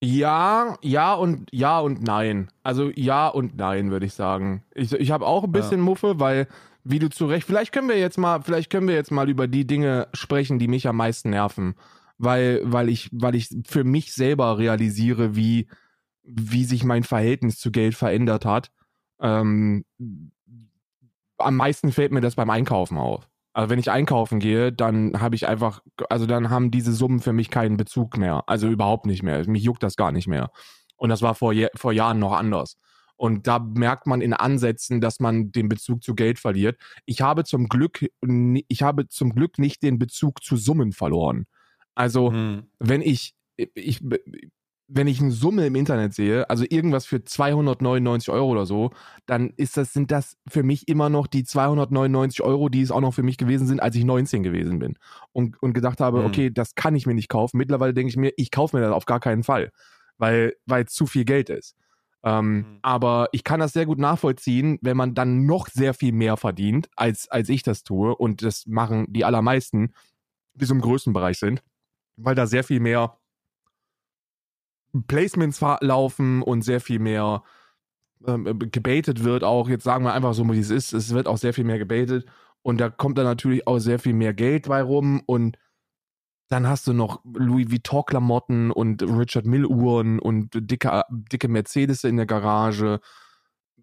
Ja, ja und ja und nein. Also ja und nein, würde ich sagen. Ich, ich habe auch ein bisschen Muffe, weil, wie du zu Recht, vielleicht können wir jetzt mal, vielleicht können wir jetzt mal über die Dinge sprechen, die mich am meisten nerven. Weil, weil ich, weil ich für mich selber realisiere, wie, wie sich mein Verhältnis zu Geld verändert hat. Ähm, am meisten fällt mir das beim Einkaufen auf. Also wenn ich einkaufen gehe, dann habe ich einfach, also dann haben diese Summen für mich keinen Bezug mehr. Also überhaupt nicht mehr. Mich juckt das gar nicht mehr. Und das war vor, vor Jahren noch anders. Und da merkt man in Ansätzen, dass man den Bezug zu Geld verliert. Ich habe zum Glück, ich habe zum Glück nicht den Bezug zu Summen verloren. Also Hm. wenn ich, ich, wenn ich eine Summe im Internet sehe, also irgendwas für 299 Euro oder so, dann ist das, sind das für mich immer noch die 299 Euro, die es auch noch für mich gewesen sind, als ich 19 gewesen bin. Und, und gedacht habe, Hm. okay, das kann ich mir nicht kaufen. Mittlerweile denke ich mir, ich kaufe mir das auf gar keinen Fall, weil, es zu viel Geld ist. Ähm, Mhm. Aber ich kann das sehr gut nachvollziehen, wenn man dann noch sehr viel mehr verdient, als, als ich das tue. Und das machen die allermeisten, die so im größten Bereich sind, weil da sehr viel mehr Placements laufen und sehr viel mehr ähm, gebaitet wird auch. Jetzt sagen wir einfach so, wie es ist. Es wird auch sehr viel mehr gebaitet. Und da kommt dann natürlich auch sehr viel mehr Geld bei rum. Und dann hast du noch Louis Vuitton-Klamotten und Richard Mill-Uhren und dicke, dicke Mercedes in der Garage.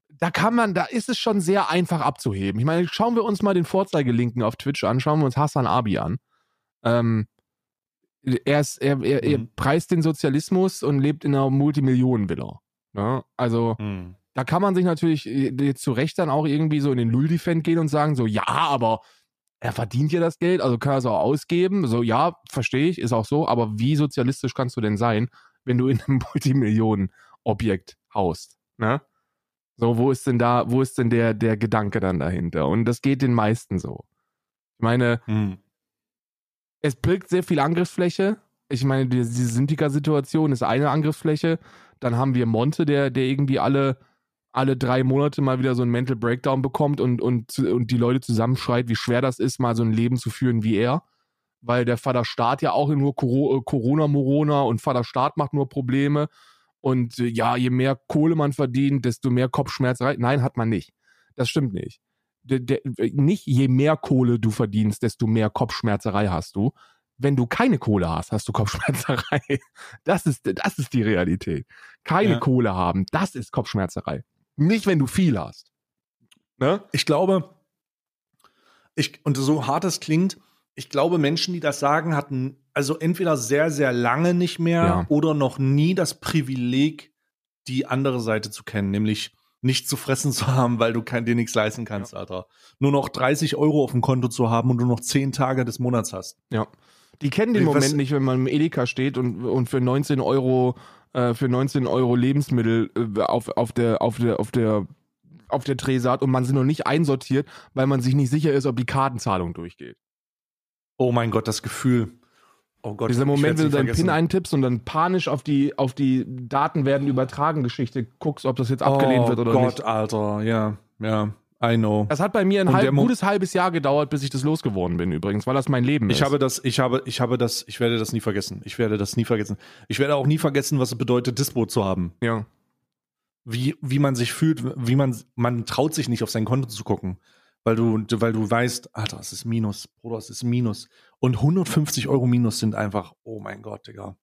Da kann man, da ist es schon sehr einfach abzuheben. Ich meine, schauen wir uns mal den Vorzeigelinken auf Twitch an, schauen wir uns Hassan Abi an. Ähm, er, ist, er, er, er Mhm. preist den Sozialismus und lebt in einer Multimillionenvilla. Ne? Also, Hm. da kann man sich natürlich äh, zu Recht dann auch irgendwie so in den Lulli-Fan gehen und sagen, so, ja, aber er verdient ja das Geld, also kann er es auch ausgeben. So, ja, verstehe ich, ist auch so, aber wie sozialistisch kannst du denn sein, wenn du in einem <laughs> Multimillionen-Objekt haust? Ne? So, wo ist denn da, wo ist denn der, der Gedanke dann dahinter? Und das geht den meisten so. Ich meine, Hm. Es birgt sehr viel Angriffsfläche. Ich meine, die- diese Sintika-Situation ist eine Angriffsfläche. Dann haben wir Monte, der, der irgendwie alle, alle drei Monate mal wieder so einen Mental Breakdown bekommt und, und, und die Leute zusammenschreit, wie schwer das ist, mal so ein Leben zu führen wie er. Weil der Vater Staat ja auch nur äh, Corona-Morona und Vater Staat macht nur Probleme. Und äh, ja, je mehr Kohle man verdient, desto mehr Kopfschmerzerei. Nein, hat man nicht. Das stimmt nicht. Der, der, nicht je mehr Kohle du verdienst, desto mehr Kopfschmerzerei hast du. Wenn du keine Kohle hast, hast du Kopfschmerzerei. <laughs> Das ist, das ist die Realität. Keine Ja. Kohle haben, das ist Kopfschmerzerei. Nicht, wenn du viel hast. Ne? Ich glaube, ich, und so hart es klingt, ich glaube, Menschen, die das sagen, hatten also entweder sehr, sehr lange nicht mehr Ja. oder noch nie das Privileg, die andere Seite zu kennen, nämlich nicht zu fressen <laughs> zu haben, weil du kein, dir nichts leisten kannst, Alter. Nur noch 30 Euro auf dem Konto zu haben und du noch 10 Tage des Monats hast. Ja. Die kennen den Was- Moment nicht, wenn man im Edeka steht und, und für 19 Euro, äh, für 19 Euro Lebensmittel äh, auf, auf der, auf der, auf der, auf der Trese hat und man sie noch nicht einsortiert, weil man sich nicht sicher ist, ob die Kartenzahlung durchgeht. Oh mein Gott, das Gefühl. Oh Gott, Dieser Moment, wenn du deinen vergessen. PIN eintippst und dann panisch auf die, auf die Daten werden übertragen Geschichte guckst, ob das jetzt abgelehnt oh wird oder Gott, nicht. Alter, ja, ja, I know. Das hat bei mir ein halb, gutes halbes Jahr gedauert, bis ich das losgeworden bin übrigens, weil das mein Leben ist. Ich habe das, ich habe, ich habe das, ich werde das nie vergessen. Ich werde das nie vergessen. Ich werde auch nie vergessen, was es bedeutet, Dispo zu haben. ja. Wie, wie man sich fühlt, wie man, man traut sich nicht auf sein Konto zu gucken. Weil du, weil du weißt, Alter, es ist Minus, Bruder, es ist Minus. Und 150 Euro Minus sind einfach, oh mein Gott, Digga.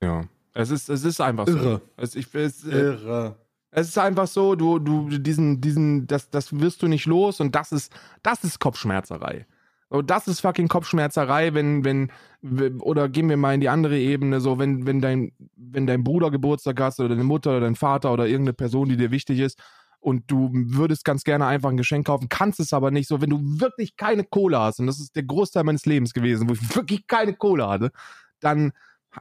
Ja. Es ist, es ist einfach so. Irre. Es, ich, es, äh, Irre. Es ist einfach so, du, du, diesen, diesen, das, das wirst du nicht los und das ist, das ist Kopfschmerzerei. So, das ist fucking Kopfschmerzerei, wenn, wenn, oder gehen wir mal in die andere Ebene, so, wenn, wenn dein, wenn dein Bruder Geburtstag hast oder deine Mutter oder dein Vater oder irgendeine Person, die dir wichtig ist und du würdest ganz gerne einfach ein Geschenk kaufen, kannst es aber nicht, so, wenn du wirklich keine Kohle hast und das ist der Großteil meines Lebens gewesen, wo ich <laughs> wirklich keine Kohle hatte, dann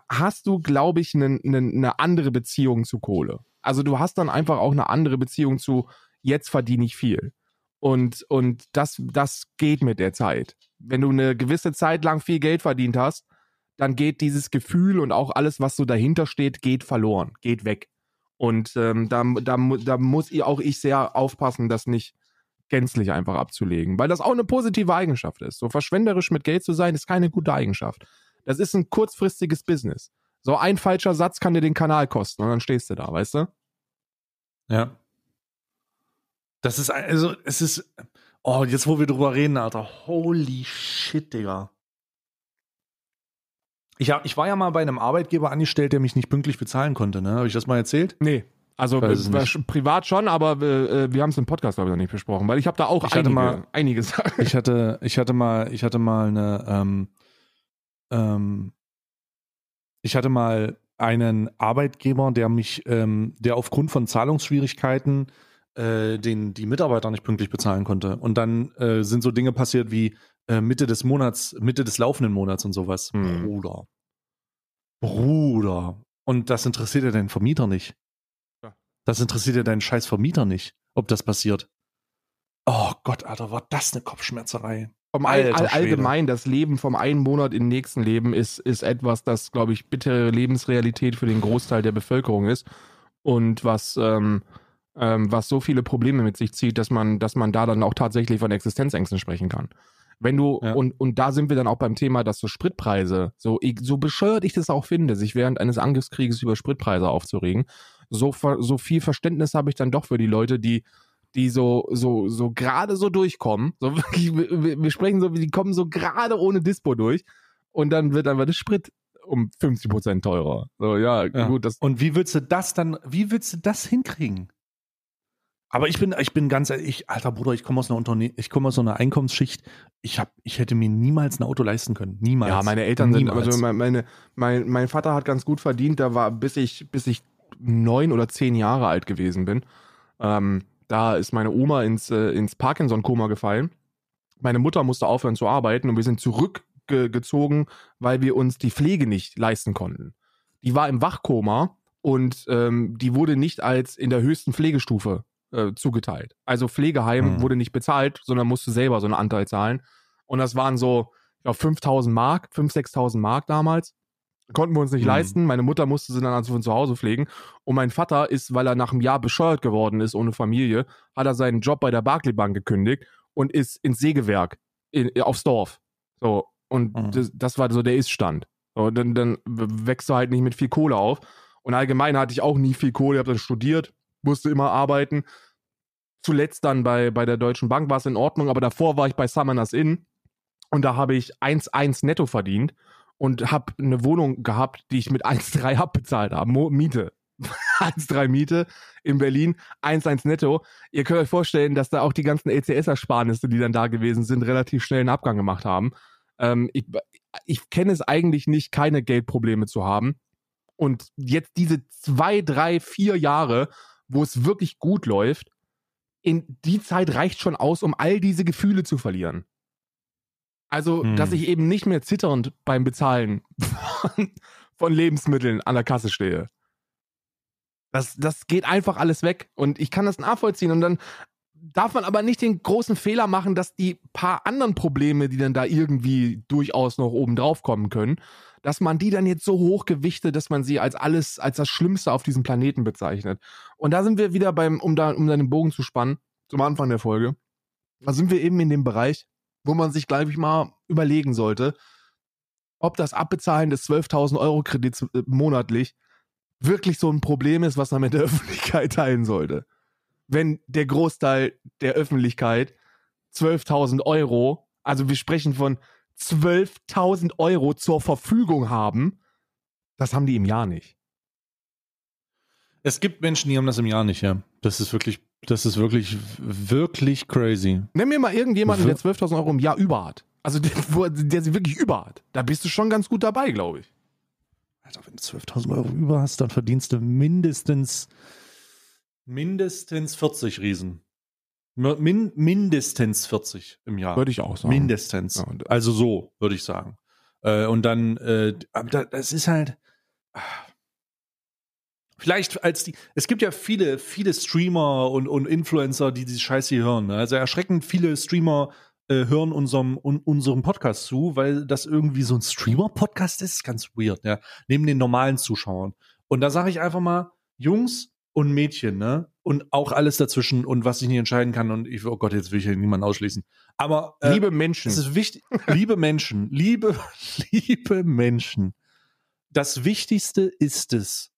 hast du, glaube ich, eine ne, ne andere Beziehung zu Kohle. Also du hast dann einfach auch eine andere Beziehung zu, jetzt verdiene ich viel. Und, und das, das geht mit der Zeit. Wenn du eine gewisse Zeit lang viel Geld verdient hast, dann geht dieses Gefühl und auch alles, was so dahinter steht, geht verloren, geht weg. Und ähm, da, da, da muss auch ich sehr aufpassen, das nicht gänzlich einfach abzulegen, weil das auch eine positive Eigenschaft ist. So verschwenderisch mit Geld zu sein, ist keine gute Eigenschaft. Das ist ein kurzfristiges Business. So ein falscher Satz kann dir den Kanal kosten und dann stehst du da, weißt du? Ja. Das ist, also, es ist, oh, jetzt wo wir drüber reden, Alter, holy shit, Digga. Ich, ich war ja mal bei einem Arbeitgeber angestellt, der mich nicht pünktlich bezahlen konnte, ne? Habe ich das mal erzählt? Nee. Also äh, privat schon, aber äh, wir haben es im Podcast glaube ich noch nicht besprochen, weil ich habe da auch ich einige, hatte mal, einiges. ich hatte, ich hatte mal, ich hatte mal eine, ähm, ähm, ich hatte mal einen Arbeitgeber, der mich, ähm, der aufgrund von Zahlungsschwierigkeiten äh, den die Mitarbeiter nicht pünktlich bezahlen konnte. Und dann äh, sind so Dinge passiert wie äh, Mitte des Monats, Mitte des laufenden Monats und sowas. Hm. Bruder. Bruder. Und das interessiert ja deinen Vermieter nicht. Ja. Das interessiert ja deinen scheiß Vermieter nicht, ob das passiert. Oh Gott, Alter, war das eine Kopfschmerzerei. Vom all, all, allgemein, das Leben vom einen Monat in den nächsten Leben ist, ist etwas, das, glaube ich, bittere Lebensrealität für den Großteil der Bevölkerung ist. Und was, ähm, ähm, was so viele Probleme mit sich zieht, dass man, dass man da dann auch tatsächlich von Existenzängsten sprechen kann. Wenn du, Ja. und, und da sind wir dann auch beim Thema, dass so Spritpreise, so, so bescheuert ich das auch finde, sich während eines Angriffskrieges über Spritpreise aufzuregen, so, so viel Verständnis habe ich dann doch für die Leute, die, die so, so, so gerade so durchkommen. So <laughs> wirklich, wir, wir sprechen so, die kommen so gerade ohne Dispo durch und dann wird einfach der Sprit um 50 Prozent teurer. So, ja, Ja. gut, das, Und wie willst du das dann, wie willst du das hinkriegen? Aber ich bin, ich bin ganz ehrlich, ich, alter Bruder, ich komme aus einer Unterne ich komme aus so einer Einkommensschicht. Ich hab, ich hätte mir niemals ein Auto leisten können. Niemals. Ja, meine Eltern sind, Niemals. also mein- meine, mein, mein Vater hat ganz gut verdient, da war, bis ich, bis ich neun oder zehn Jahre alt gewesen bin. Ähm, da ist meine Oma ins, äh, ins Parkinson-Koma gefallen. Meine Mutter musste aufhören zu arbeiten und wir sind zurückgezogen, weil wir uns die Pflege nicht leisten konnten. Die war im Wachkoma und ähm, die wurde nicht als in der höchsten Pflegestufe äh, zugeteilt. Also Pflegeheim Hm. wurde nicht bezahlt, sondern musste selber so einen Anteil zahlen. Und das waren so, ich glaube, 5000 Mark, 5.000, 6.000 Mark damals. Konnten wir uns nicht Mhm. leisten. Meine Mutter musste sie dann also von zu Hause pflegen. Und mein Vater ist, weil er nach einem Jahr bescheuert geworden ist ohne Familie, hat er seinen Job bei der Barclay Bank gekündigt und ist ins Sägewerk in, aufs Dorf. So. Und Mhm. das, das war so der Ist-Stand. So, dann, dann wächst du halt nicht mit viel Kohle auf. Und allgemein hatte ich auch nie viel Kohle. Ich habe dann studiert, musste immer arbeiten. Zuletzt dann bei, bei der Deutschen Bank war es in Ordnung, aber davor war ich bei Summoners Inn und da habe ich 1,1 netto verdient und habe eine Wohnung gehabt, die ich mit <laughs> 1,3 abbezahlt habe. Mo Miete. <laughs> 1,3 Miete in Berlin, 1,1 netto. Ihr könnt euch vorstellen, dass da auch die ganzen ECS-Ersparnisse, die dann da gewesen sind, relativ schnell einen Abgang gemacht haben. Ähm, ich ich kenne es eigentlich nicht, keine Geldprobleme zu haben. Und jetzt diese zwei, drei, vier Jahre, wo es wirklich gut läuft, in die Zeit reicht schon aus, um all diese Gefühle zu verlieren. Also, Hm. dass ich eben nicht mehr zitternd beim Bezahlen von, von Lebensmitteln an der Kasse stehe. Das, das geht einfach alles weg. Und ich kann das nachvollziehen. Und dann darf man aber nicht den großen Fehler machen, dass die paar anderen Probleme, die dann da irgendwie durchaus noch oben drauf kommen können, dass man die dann jetzt so hoch gewichtet, dass man sie als alles, als das Schlimmste auf diesem Planeten bezeichnet. Und da sind wir wieder beim, um da, um dann den Bogen zu spannen, zum Anfang der Folge. Da sind wir eben in dem Bereich, wo man sich, glaube ich, mal überlegen sollte, ob das Abbezahlen des 12.000 Euro Kredits äh, monatlich wirklich so ein Problem ist, was man mit der <laughs> Öffentlichkeit teilen sollte. Wenn der Großteil der Öffentlichkeit 12.000 Euro, also wir sprechen von 12.000 Euro zur Verfügung haben, das haben die im Jahr nicht. Es gibt Menschen, die haben das im Jahr nicht, ja. Das ist wirklich, das ist wirklich, wirklich crazy. Nenn mir mal irgendjemanden, der 12.000 Euro im Jahr über hat. Also der, wo, der sie wirklich über hat. Da bist du schon ganz gut dabei, glaube ich. Alter, wenn du 12.000 Euro über hast, dann verdienst du mindestens, mindestens 40 Riesen. Min, mindestens 40 im Jahr. Würde ich auch sagen. Mindestens. Ja, also so, würde ich sagen. Äh, und dann, äh, das ist halt. ah. Vielleicht als die, es gibt ja viele, viele Streamer und, und Influencer, die diese Scheiße hier hören. Ne? Also erschreckend viele Streamer äh, hören unserem, un, unserem Podcast zu, weil das irgendwie so ein Streamer-Podcast ist. Ganz weird, ja. Neben den normalen Zuschauern. Und da sage ich einfach mal, Jungs und Mädchen, ne? Und auch alles dazwischen und was ich nicht entscheiden kann. Und ich, oh Gott, jetzt will ich hier niemanden ausschließen. Aber äh, Liebe Menschen. es ist wichtig, liebe Menschen, liebe, <laughs> liebe Menschen. Das Wichtigste ist es,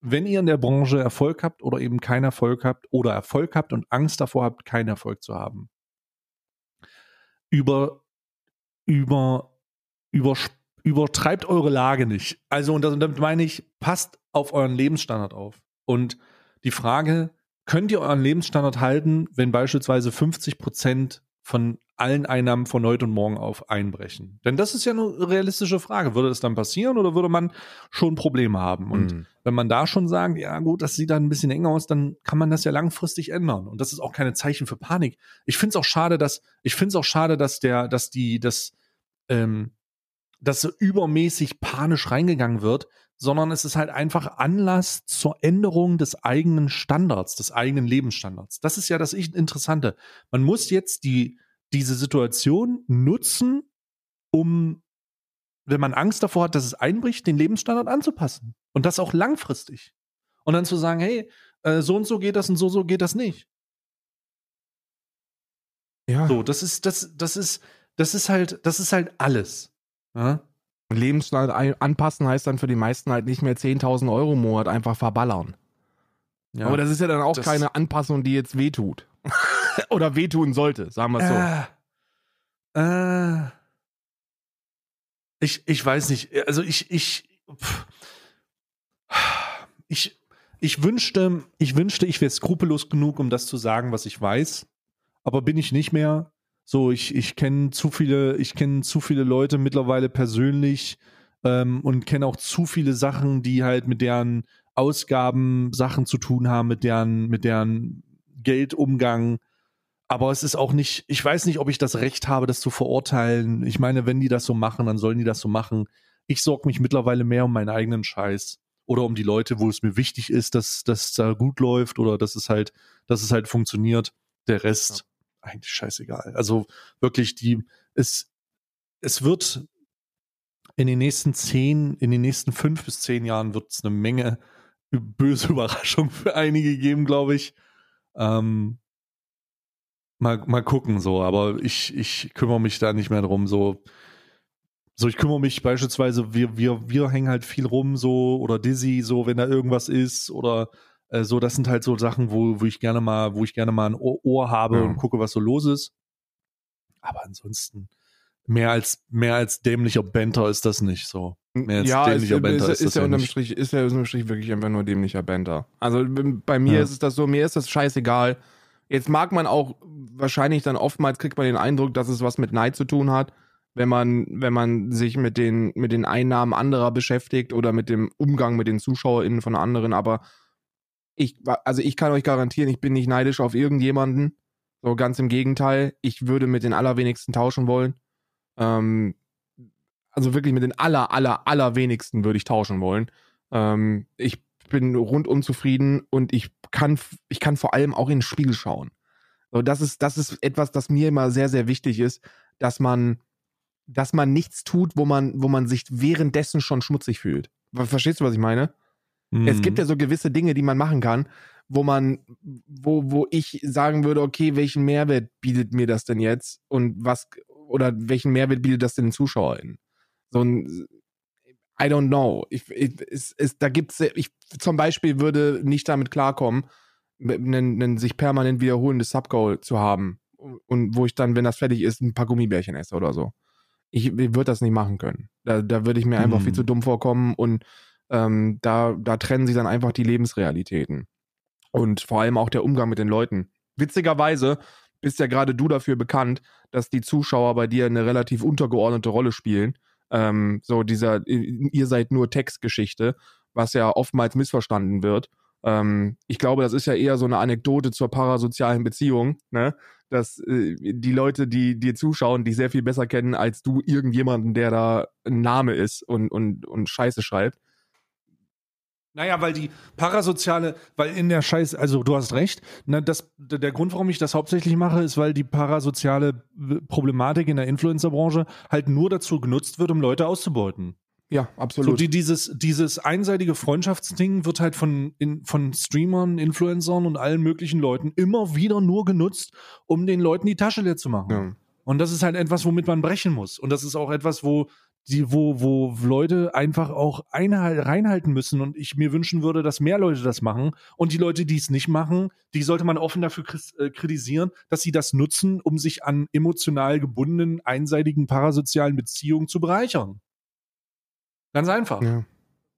wenn ihr in der Branche Erfolg habt oder eben keinen Erfolg habt oder Erfolg habt und Angst davor habt, keinen Erfolg zu haben. Über, über, über, übertreibt eure Lage nicht. Also, und damit meine ich, passt auf euren Lebensstandard auf. Und die Frage, könnt ihr euren Lebensstandard halten, wenn beispielsweise 50 Prozent von allen Einnahmen von heute und morgen auf einbrechen? Denn das ist ja eine realistische Frage. Würde es dann passieren oder würde man schon Probleme haben? Und Mhm. wenn man da schon sagt, ja gut, das sieht dann ein bisschen eng aus, dann kann man das ja langfristig ändern. Und das ist auch keine Zeichen für Panik. Ich finde es auch schade, dass, ich finde es auch schade, dass der, dass die, dass, ähm, dass so übermäßig panisch reingegangen wird, sondern es ist halt einfach Anlass zur Änderung des eigenen Standards, des eigenen Lebensstandards. Das ist ja das Interessante. Man muss jetzt die, diese Situation nutzen, um, wenn man Angst davor hat, dass es einbricht, den Lebensstandard anzupassen. Und das auch langfristig. Und dann zu sagen, hey, äh, so und so geht das und so, so geht das nicht. Ja. So, das ist, das, das ist, das ist halt, das ist halt alles. Ja? Lebensstandard anpassen heißt dann für die meisten halt nicht mehr 10.000 Euro im Monat einfach verballern. Ja. Aber das ist ja dann auch keine Anpassung, die jetzt wehtut. <laughs> Oder wehtun sollte, sagen wir es so. Äh, äh, ich, ich weiß nicht. Also ich, ich, pff. ich, ich wünschte, ich wünschte, ich wäre skrupellos genug, um das zu sagen, was ich weiß. Aber bin ich nicht mehr. So, ich, ich kenne zu viele, ich kenne zu viele Leute mittlerweile persönlich ähm, und kenne auch zu viele Sachen, die halt mit deren Ausgaben Sachen zu tun haben, mit deren, mit deren Geldumgang. Aber es ist auch nicht, ich weiß nicht, ob ich das Recht habe, das zu verurteilen. Ich meine, wenn die das so machen, dann sollen die das so machen. Ich sorge mich mittlerweile mehr um meinen eigenen Scheiß. Oder um die Leute, wo es mir wichtig ist, dass das da gut läuft oder dass es halt, dass es halt funktioniert. Der Rest, eigentlich scheißegal. Also wirklich, die, es, es wird in den nächsten zehn, in den nächsten fünf bis zehn Jahren wird es eine Menge böse <laughs> Überraschungen für einige geben, glaube ich. Ähm, mal, mal gucken so, aber ich, ich kümmere mich da nicht mehr drum. So, so ich kümmere mich beispielsweise, wir, wir, wir hängen halt viel rum, so, oder Dizzy, so, wenn da irgendwas ist, oder äh, so, das sind halt so Sachen, wo, wo ich gerne mal, wo ich gerne mal ein Ohr, Ohr habe Ja. und gucke, was so los ist. Aber ansonsten, mehr als, mehr als dämlicher Banter ist das nicht so. Mehr als ja, ist, dämlicher Banter ist, ist, das ist ja unterm nicht. Strich, ist ja unterm Strich wirklich einfach nur dämlicher Banter. Also bei mir Ja. ist es das so, mir ist das scheißegal. Jetzt mag man auch wahrscheinlich dann oftmals kriegt man den Eindruck, dass es was mit Neid zu tun hat, wenn man, wenn man sich mit den, mit den Einnahmen anderer beschäftigt oder mit dem Umgang mit den ZuschauerInnen von anderen, aber ich, also ich kann euch garantieren, ich bin nicht neidisch auf irgendjemanden. So ganz im Gegenteil, ich würde mit den allerwenigsten tauschen wollen. Ähm, also wirklich mit den aller, aller, allerwenigsten würde ich tauschen wollen. Ähm, ich bin rundum zufrieden und ich kann, ich kann vor allem auch in den Spiegel schauen. So, das ist, das ist etwas, das mir immer sehr, sehr wichtig ist, dass man, dass man nichts tut, wo man, wo man sich währenddessen schon schmutzig fühlt. Verstehst du, was ich meine? Es Mhm. gibt ja so gewisse Dinge, die man machen kann, wo man, wo, wo ich sagen würde, okay, welchen Mehrwert bietet mir das denn jetzt und was, oder welchen Mehrwert bietet das denn den ZuschauerInnen? So ein, I don't know. Ich, ich, es, es, da gibt's, ich zum Beispiel würde nicht damit klarkommen, einen, einen sich permanent wiederholendes Subgoal zu haben und wo ich dann, wenn das fertig ist, ein paar Gummibärchen esse oder so. Ich, ich würde das nicht machen können. Da, da würde ich mir einfach Hm. viel zu dumm vorkommen und ähm, da, da trennen sich dann einfach die Lebensrealitäten. Und vor allem auch der Umgang mit den Leuten. Witzigerweise bist ja gerade du dafür bekannt, dass die Zuschauer bei dir eine relativ untergeordnete Rolle spielen. Ähm, so dieser, ihr seid nur Textgeschichte, was ja oftmals missverstanden wird. Ähm, ich glaube, das ist ja eher so eine Anekdote zur parasozialen Beziehung, ne? Dass äh, die Leute, die dir zuschauen, dich sehr viel besser kennen als du irgendjemanden, der da ein Name ist und, und, und Scheiße schreibt. Naja, weil die parasoziale, weil in der Scheiß, also du hast recht, ne, das, der Grund, warum ich das hauptsächlich mache, ist, weil die parasoziale Problematik in der Influencer-Branche halt nur dazu genutzt wird, um Leute auszubeuten. Ja, absolut. So die, dieses, dieses einseitige Freundschaftsding wird halt von, in, von Streamern, Influencern und allen möglichen Leuten immer wieder nur genutzt, um den Leuten die Tasche leer zu machen. Ja. Und das ist halt etwas, womit man brechen muss. Und das ist auch etwas, wo die, wo, wo Leute einfach auch einhal reinhalten müssen und ich mir wünschen würde, dass mehr Leute das machen. Und die Leute, die es nicht machen, die sollte man offen dafür äh, kritisieren, dass sie das nutzen, um sich an emotional gebundenen, einseitigen parasozialen Beziehungen zu bereichern. Ganz einfach. Ja.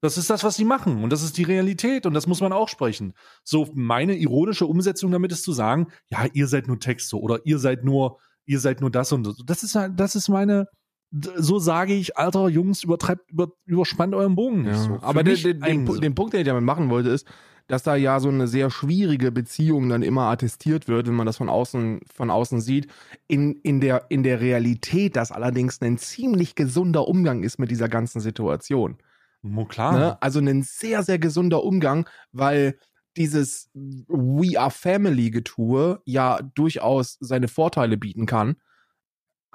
Das ist das, was sie machen. Und das ist die Realität. Und das muss man auch sprechen. So, meine ironische Umsetzung damit ist zu sagen, ja, ihr seid nur Texte oder ihr seid nur, ihr seid nur das und das. Das ist, das ist meine, so sage ich, alter Jungs, übertreibt, über, überspannt euren Bogen nicht. Ja, so. Aber den, den, den, den, Punkt, den ich damit machen wollte, ist, dass da ja so eine sehr schwierige Beziehung dann immer attestiert wird, wenn man das von außen, von außen sieht. In, in, der, in der Realität, dass allerdings ein ziemlich gesunder Umgang ist mit dieser ganzen Situation. Oh, klar. Ne? Also ein sehr, sehr gesunder Umgang, weil dieses We are Family Getue ja durchaus seine Vorteile bieten kann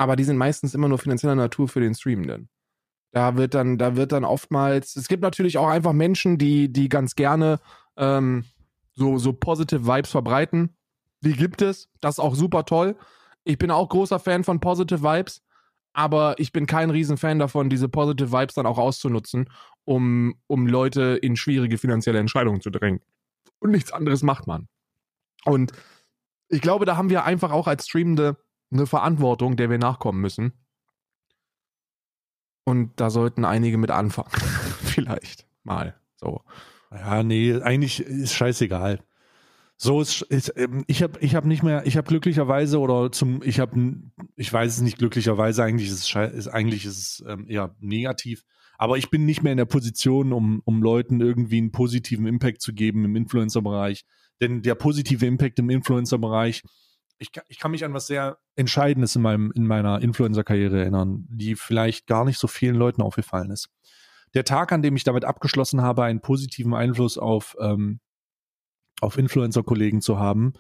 aber die sind meistens immer nur finanzieller Natur für den Streamenden. Da wird dann, da wird dann oftmals, es gibt natürlich auch einfach Menschen, die, die ganz gerne ähm, so, so positive Vibes verbreiten. Die gibt es. Das ist auch super toll. Ich bin auch großer Fan von Positive Vibes, aber ich bin kein Riesenfan davon, diese Positive Vibes dann auch auszunutzen, um, um Leute in schwierige finanzielle Entscheidungen zu drängen. Und nichts anderes macht man. Und ich glaube, da haben wir einfach auch als Streamende eine Verantwortung, der wir nachkommen müssen. Und da sollten einige mit anfangen. <laughs> Vielleicht mal so. Ja, nee, eigentlich ist scheißegal. So ist, ist ähm, ich habe ich habe nicht mehr, ich habe glücklicherweise oder zum ich habe ich weiß es nicht glücklicherweise eigentlich ist es ist eigentlich ist es ähm, eher negativ, aber ich bin nicht mehr in der Position, um um Leuten irgendwie einen positiven Impact zu geben im Influencer Bereich, denn der positive Impact im Influencer Ich, ich kann mich an was sehr Entscheidendes in, meinem, in meiner Influencer-Karriere erinnern, die vielleicht gar nicht so vielen Leuten aufgefallen ist. Der Tag, an dem ich damit abgeschlossen habe, einen positiven Einfluss auf, ähm, auf Influencer-Kollegen zu haben,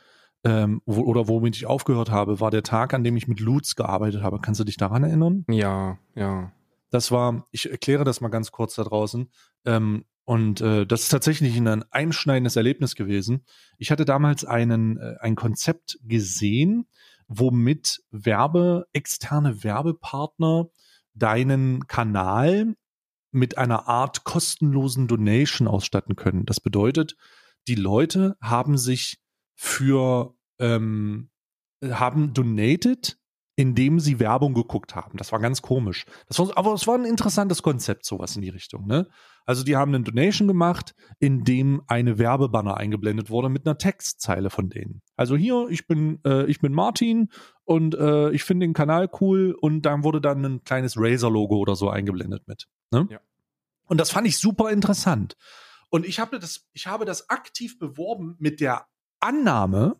ähm, wo, oder womit ich aufgehört habe, war der Tag, an dem ich mit Lutz gearbeitet habe. Kannst du dich daran erinnern? Ja, ja. Das war, ich erkläre das mal ganz kurz da draußen. Ähm, und äh, das ist tatsächlich ein einschneidendes Erlebnis gewesen. Ich hatte damals einen, äh, ein Konzept gesehen, womit Werbe, externe Werbepartner deinen Kanal mit einer Art kostenlosen Donation ausstatten können. Das bedeutet, die Leute haben sich für ähm, haben donated indem sie Werbung geguckt haben. Das war ganz komisch. Das war, aber es war ein interessantes Konzept, sowas in die Richtung. Ne? Also die haben einen Donation gemacht, in dem eine Werbebanner eingeblendet wurde mit einer Textzeile von denen. Also hier, ich bin, äh, ich bin Martin und äh, ich finde den Kanal cool und dann wurde dann ein kleines Razer-Logo oder so eingeblendet mit. Ne? Ja. Und das fand ich super interessant. Und ich habe das, ich habe das aktiv beworben mit der Annahme,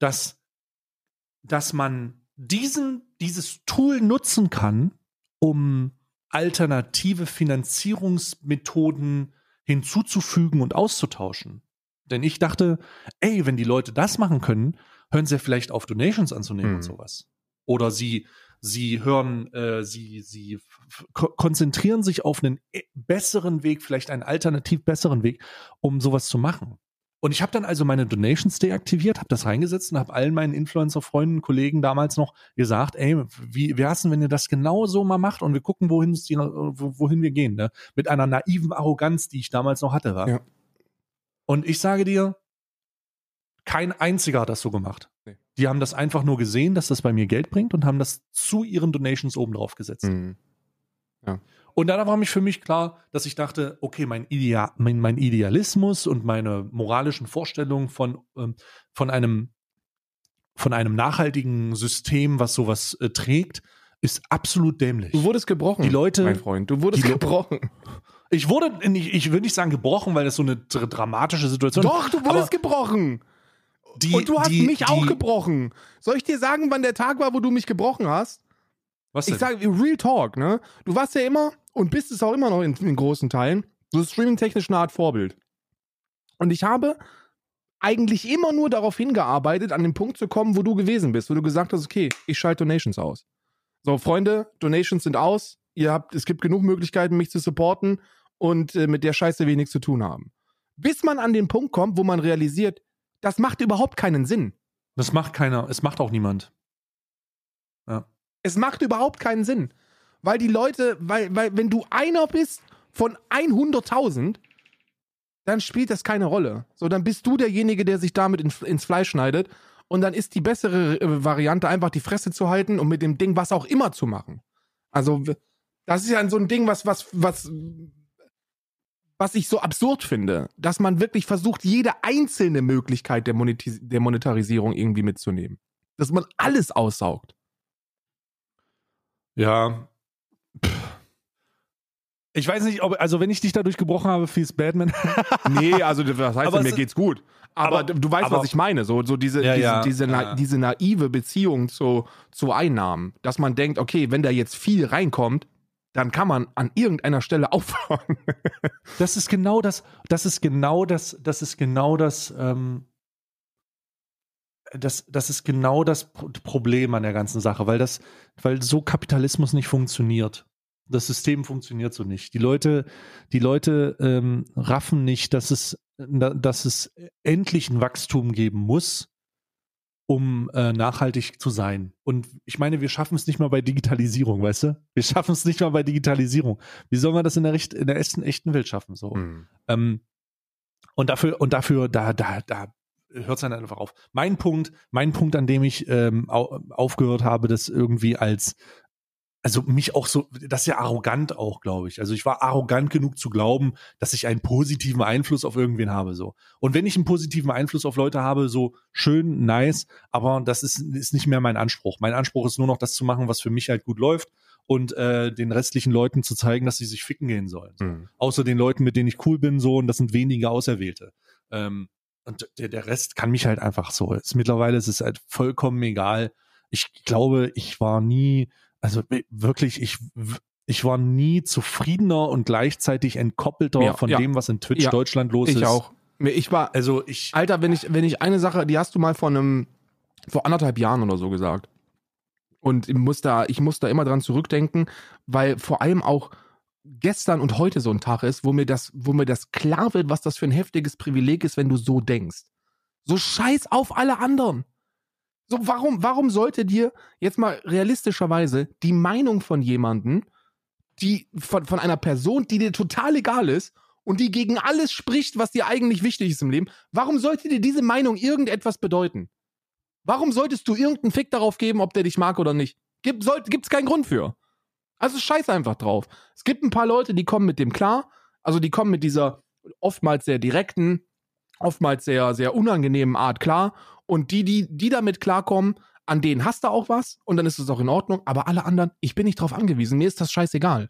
dass, dass man diesen, dieses Tool nutzen kann, um alternative Finanzierungsmethoden hinzuzufügen und auszutauschen. Denn ich dachte, ey, wenn die Leute das machen können, hören sie vielleicht auf, Donations anzunehmen hm. und sowas. Oder sie, sie hören, äh, sie, sie konzentrieren sich auf einen e-, besseren Weg, vielleicht einen alternativ besseren Weg, um sowas zu machen. Und ich habe dann also meine Donations deaktiviert, habe das reingesetzt und habe allen meinen Influencer-Freunden, Kollegen damals noch gesagt, ey, wie wär's denn, wenn ihr das genau so mal macht und wir gucken, wohin, die, wohin wir gehen, ne? Mit einer naiven Arroganz, die ich damals noch hatte, war. Ja. Und ich sage dir, kein einziger hat das so gemacht. Nee. Die haben das einfach nur gesehen, dass das bei mir Geld bringt und haben das zu ihren Donations oben drauf gesetzt. Mhm. Ja. Und dann war mich für mich klar, dass ich dachte, okay, mein, Idea, mein, mein Idealismus und meine moralischen Vorstellungen von, ähm, von einem von einem nachhaltigen System, was sowas äh, trägt, ist absolut dämlich. Du wurdest gebrochen, Die Leute- mein Freund. Du wurdest gebrochen. Ich wurde, nicht, ich will nicht sagen gebrochen, weil das so eine dr- dramatische Situation Doch, du wurdest gebrochen. die, Und du hast die, mich auch die, gebrochen. Soll ich dir sagen, wann der Tag war, wo du mich gebrochen hast? Was Ich denn? sage, Real Talk, ne? Du warst ja immer und bist es auch immer noch in, in großen Teilen, so streaming-technisch eine Art Vorbild. Und ich habe eigentlich immer nur darauf hingearbeitet, an den Punkt zu kommen, wo du gewesen bist, wo du gesagt hast, okay, ich schalte Donations aus. So, Freunde, Donations sind aus. Ihr habt, es gibt genug Möglichkeiten, mich zu supporten und äh, mit der Scheiße wenig zu tun haben. Bis man an den Punkt kommt, wo man realisiert, das macht überhaupt keinen Sinn. das macht keiner, es macht auch niemand. Es macht überhaupt keinen Sinn. Weil die Leute, weil, weil wenn du einer bist von 100.000, dann spielt das keine Rolle. So, dann bist du derjenige, der sich damit ins, ins Fleisch schneidet. Und dann ist die bessere äh, Variante, einfach die Fresse zu halten und mit dem Ding was auch immer zu machen. Also, das ist ja so ein Ding, was, was, was, was ich so absurd finde, dass man wirklich versucht, jede einzelne Möglichkeit der, Monetis der Monetarisierung irgendwie mitzunehmen. Dass man alles aussaugt. Ja. Ich weiß nicht, ob, also wenn ich dich dadurch gebrochen habe, fies Batman. <laughs> Nee, also das heißt, Aber mir geht's gut. Aber, aber- du weißt, aber- was ich meine. So, so diese, Ja, diese, ja, diese, na, ja. diese naive Beziehung zu, zu Einnahmen, dass man denkt, okay, wenn da jetzt viel reinkommt, dann kann man an irgendeiner Stelle <laughs> aufhören. Das ist genau das, das ist genau das, das ist genau das, ähm, das, das ist genau das Pro- Problem an der ganzen Sache, weil das, weil so Kapitalismus nicht funktioniert. Das System funktioniert so nicht. Die Leute, die Leute ähm, raffen nicht, dass es, dass es endlich ein Wachstum geben muss, um äh, nachhaltig zu sein. Und ich meine, wir schaffen es nicht mal bei Digitalisierung, weißt du? Wir schaffen es nicht mal bei Digitalisierung. Wie sollen wir das in der, Richt in der echten, echten Welt schaffen? So. Hm. Ähm, und dafür, und dafür, da, da, da hört es dann einfach auf. Mein Punkt, mein Punkt, an dem ich ähm, au aufgehört habe, das irgendwie als, also mich auch so, das ist ja arrogant auch, glaube ich. Also ich war arrogant genug zu glauben, dass ich einen positiven Einfluss auf irgendwen habe, so. Und wenn ich einen positiven Einfluss auf Leute habe, so schön, nice, aber das ist, ist nicht mehr mein Anspruch. Mein Anspruch ist nur noch das zu machen, was für mich halt gut läuft und äh, den restlichen Leuten zu zeigen, dass sie sich ficken gehen sollen. So Hm. außer den Leuten, mit denen ich cool bin, so, und das sind wenige Auserwählte. Ähm, und der, der Rest kann mich halt einfach so. Ist, mittlerweile ist es halt vollkommen egal. Ich glaube, ich war nie, also wirklich, ich, ich war nie zufriedener und gleichzeitig entkoppelter Ja, von ja. dem, was in Twitch Ja, Deutschland los ist. Ich auch. Ich war, Also ich, Alter, wenn ich, wenn ich eine Sache, die hast du mal vor einem, vor anderthalb Jahren oder so gesagt. Und ich muss da, ich muss da immer dran zurückdenken, weil vor allem auch gestern und heute so ein Tag ist, wo mir das, wo mir das klar wird, was das für ein heftiges Privileg ist, wenn du so denkst. So scheiß auf alle anderen. So, warum, warum sollte dir jetzt mal realistischerweise die Meinung von jemandem, die, von, von einer Person, die dir total egal ist und die gegen alles spricht, was dir eigentlich wichtig ist im Leben, warum sollte dir diese Meinung irgendetwas bedeuten? Warum solltest du irgendeinen Fick darauf geben, ob der dich mag oder nicht? Gibt es keinen Grund für. Also scheiß einfach drauf. Es gibt ein paar Leute, die kommen mit dem klar. Also die kommen mit dieser oftmals sehr direkten, oftmals sehr, sehr unangenehmen Art klar. Und die, die, die damit klarkommen, an denen hast du auch was und dann ist es auch in Ordnung. Aber alle anderen, ich bin nicht drauf angewiesen. Mir ist das scheißegal.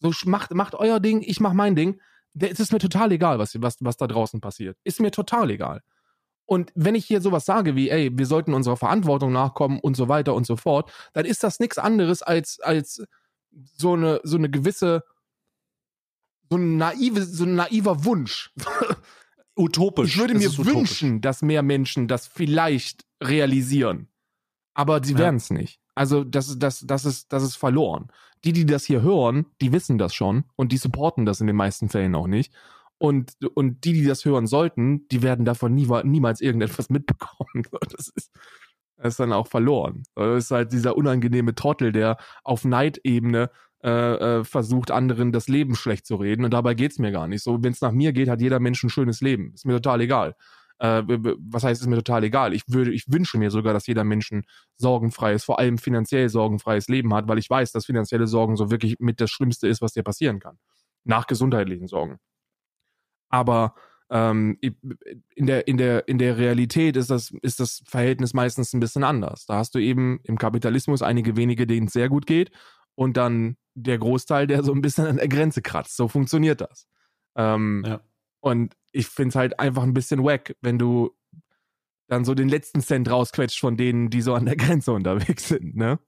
So macht, macht euer Ding, ich mach mein Ding. Es ist mir total egal, was, was, was da draußen passiert. Ist mir total egal. Und wenn ich hier sowas sage wie, ey, wir sollten unserer Verantwortung nachkommen und so weiter und so fort, dann ist das nichts anderes als, als so eine, so eine gewisse, so ein naive, so ein naiver Wunsch. <laughs> utopisch. Ich würde mir wünschen, dass mehr Menschen das vielleicht realisieren. Aber sie Ja. werden es nicht. Also das, das, das, ist, das ist verloren. Die, die das hier hören, die wissen das schon und die supporten das in den meisten Fällen auch nicht. Und, und die, die das hören sollten, die werden davon nie, niemals irgendetwas <laughs> mitbekommen. Das ist, ist dann auch verloren. Das ist halt dieser unangenehme Trottel, der auf Neidebene äh, äh, versucht, anderen das Leben schlecht zu reden. Und dabei geht's mir gar nicht. So, wenn es nach mir geht, hat jeder Mensch ein schönes Leben. Ist mir total egal. Äh, was heißt, ist mir total egal. Ich würde, ich wünsche mir sogar, dass jeder Mensch ein sorgenfreies, vor allem finanziell sorgenfreies Leben hat, weil ich weiß, dass finanzielle Sorgen so wirklich mit das Schlimmste ist, was dir passieren kann. Nach gesundheitlichen Sorgen. Aber ähm, in, der, in, der, in der Realität ist das, ist das Verhältnis meistens ein bisschen anders. Da hast du eben im Kapitalismus einige wenige, denen es sehr gut geht und dann der Großteil, der so ein bisschen an der Grenze kratzt. So funktioniert das. Ähm, Ja. Und ich finde es halt einfach ein bisschen wack, wenn du dann so den letzten Cent rausquetscht von denen, die so an der Grenze unterwegs <laughs> sind, ne?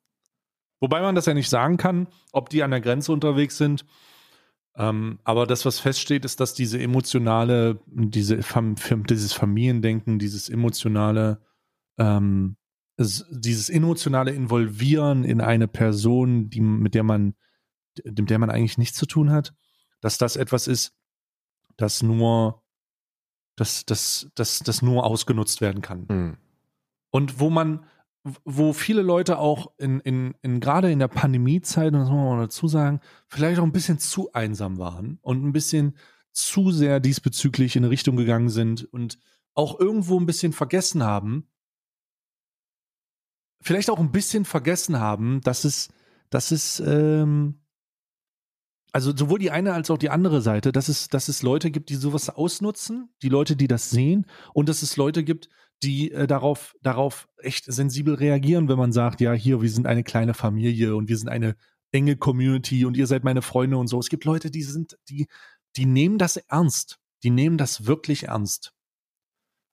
Wobei man das ja nicht sagen kann, ob die an der Grenze unterwegs sind. Ähm, aber das, was feststeht, ist, dass diese emotionale, diese dieses Familiendenken, dieses emotionale, ähm, es, dieses emotionale Involvieren in eine Person, die, mit der man, mit der man eigentlich nichts zu tun hat, dass das etwas ist, das nur, das, das, das, das nur ausgenutzt werden kann Hm. und wo man, wo viele Leute auch in, in, in gerade in der Pandemiezeit, und das muss man mal dazu sagen, vielleicht auch ein bisschen zu einsam waren und ein bisschen zu sehr diesbezüglich in eine Richtung gegangen sind und auch irgendwo ein bisschen vergessen haben, vielleicht auch ein bisschen vergessen haben, dass es, dass es, ähm, also sowohl die eine als auch die andere Seite, dass es, dass es Leute gibt, die sowas ausnutzen, die Leute, die das sehen, und dass es Leute gibt, die äh, darauf, darauf echt sensibel reagieren, wenn man sagt, ja, hier, wir sind eine kleine Familie und wir sind eine enge Community und ihr seid meine Freunde und so. Es gibt Leute, die sind, die, die nehmen das ernst. Die nehmen das wirklich ernst.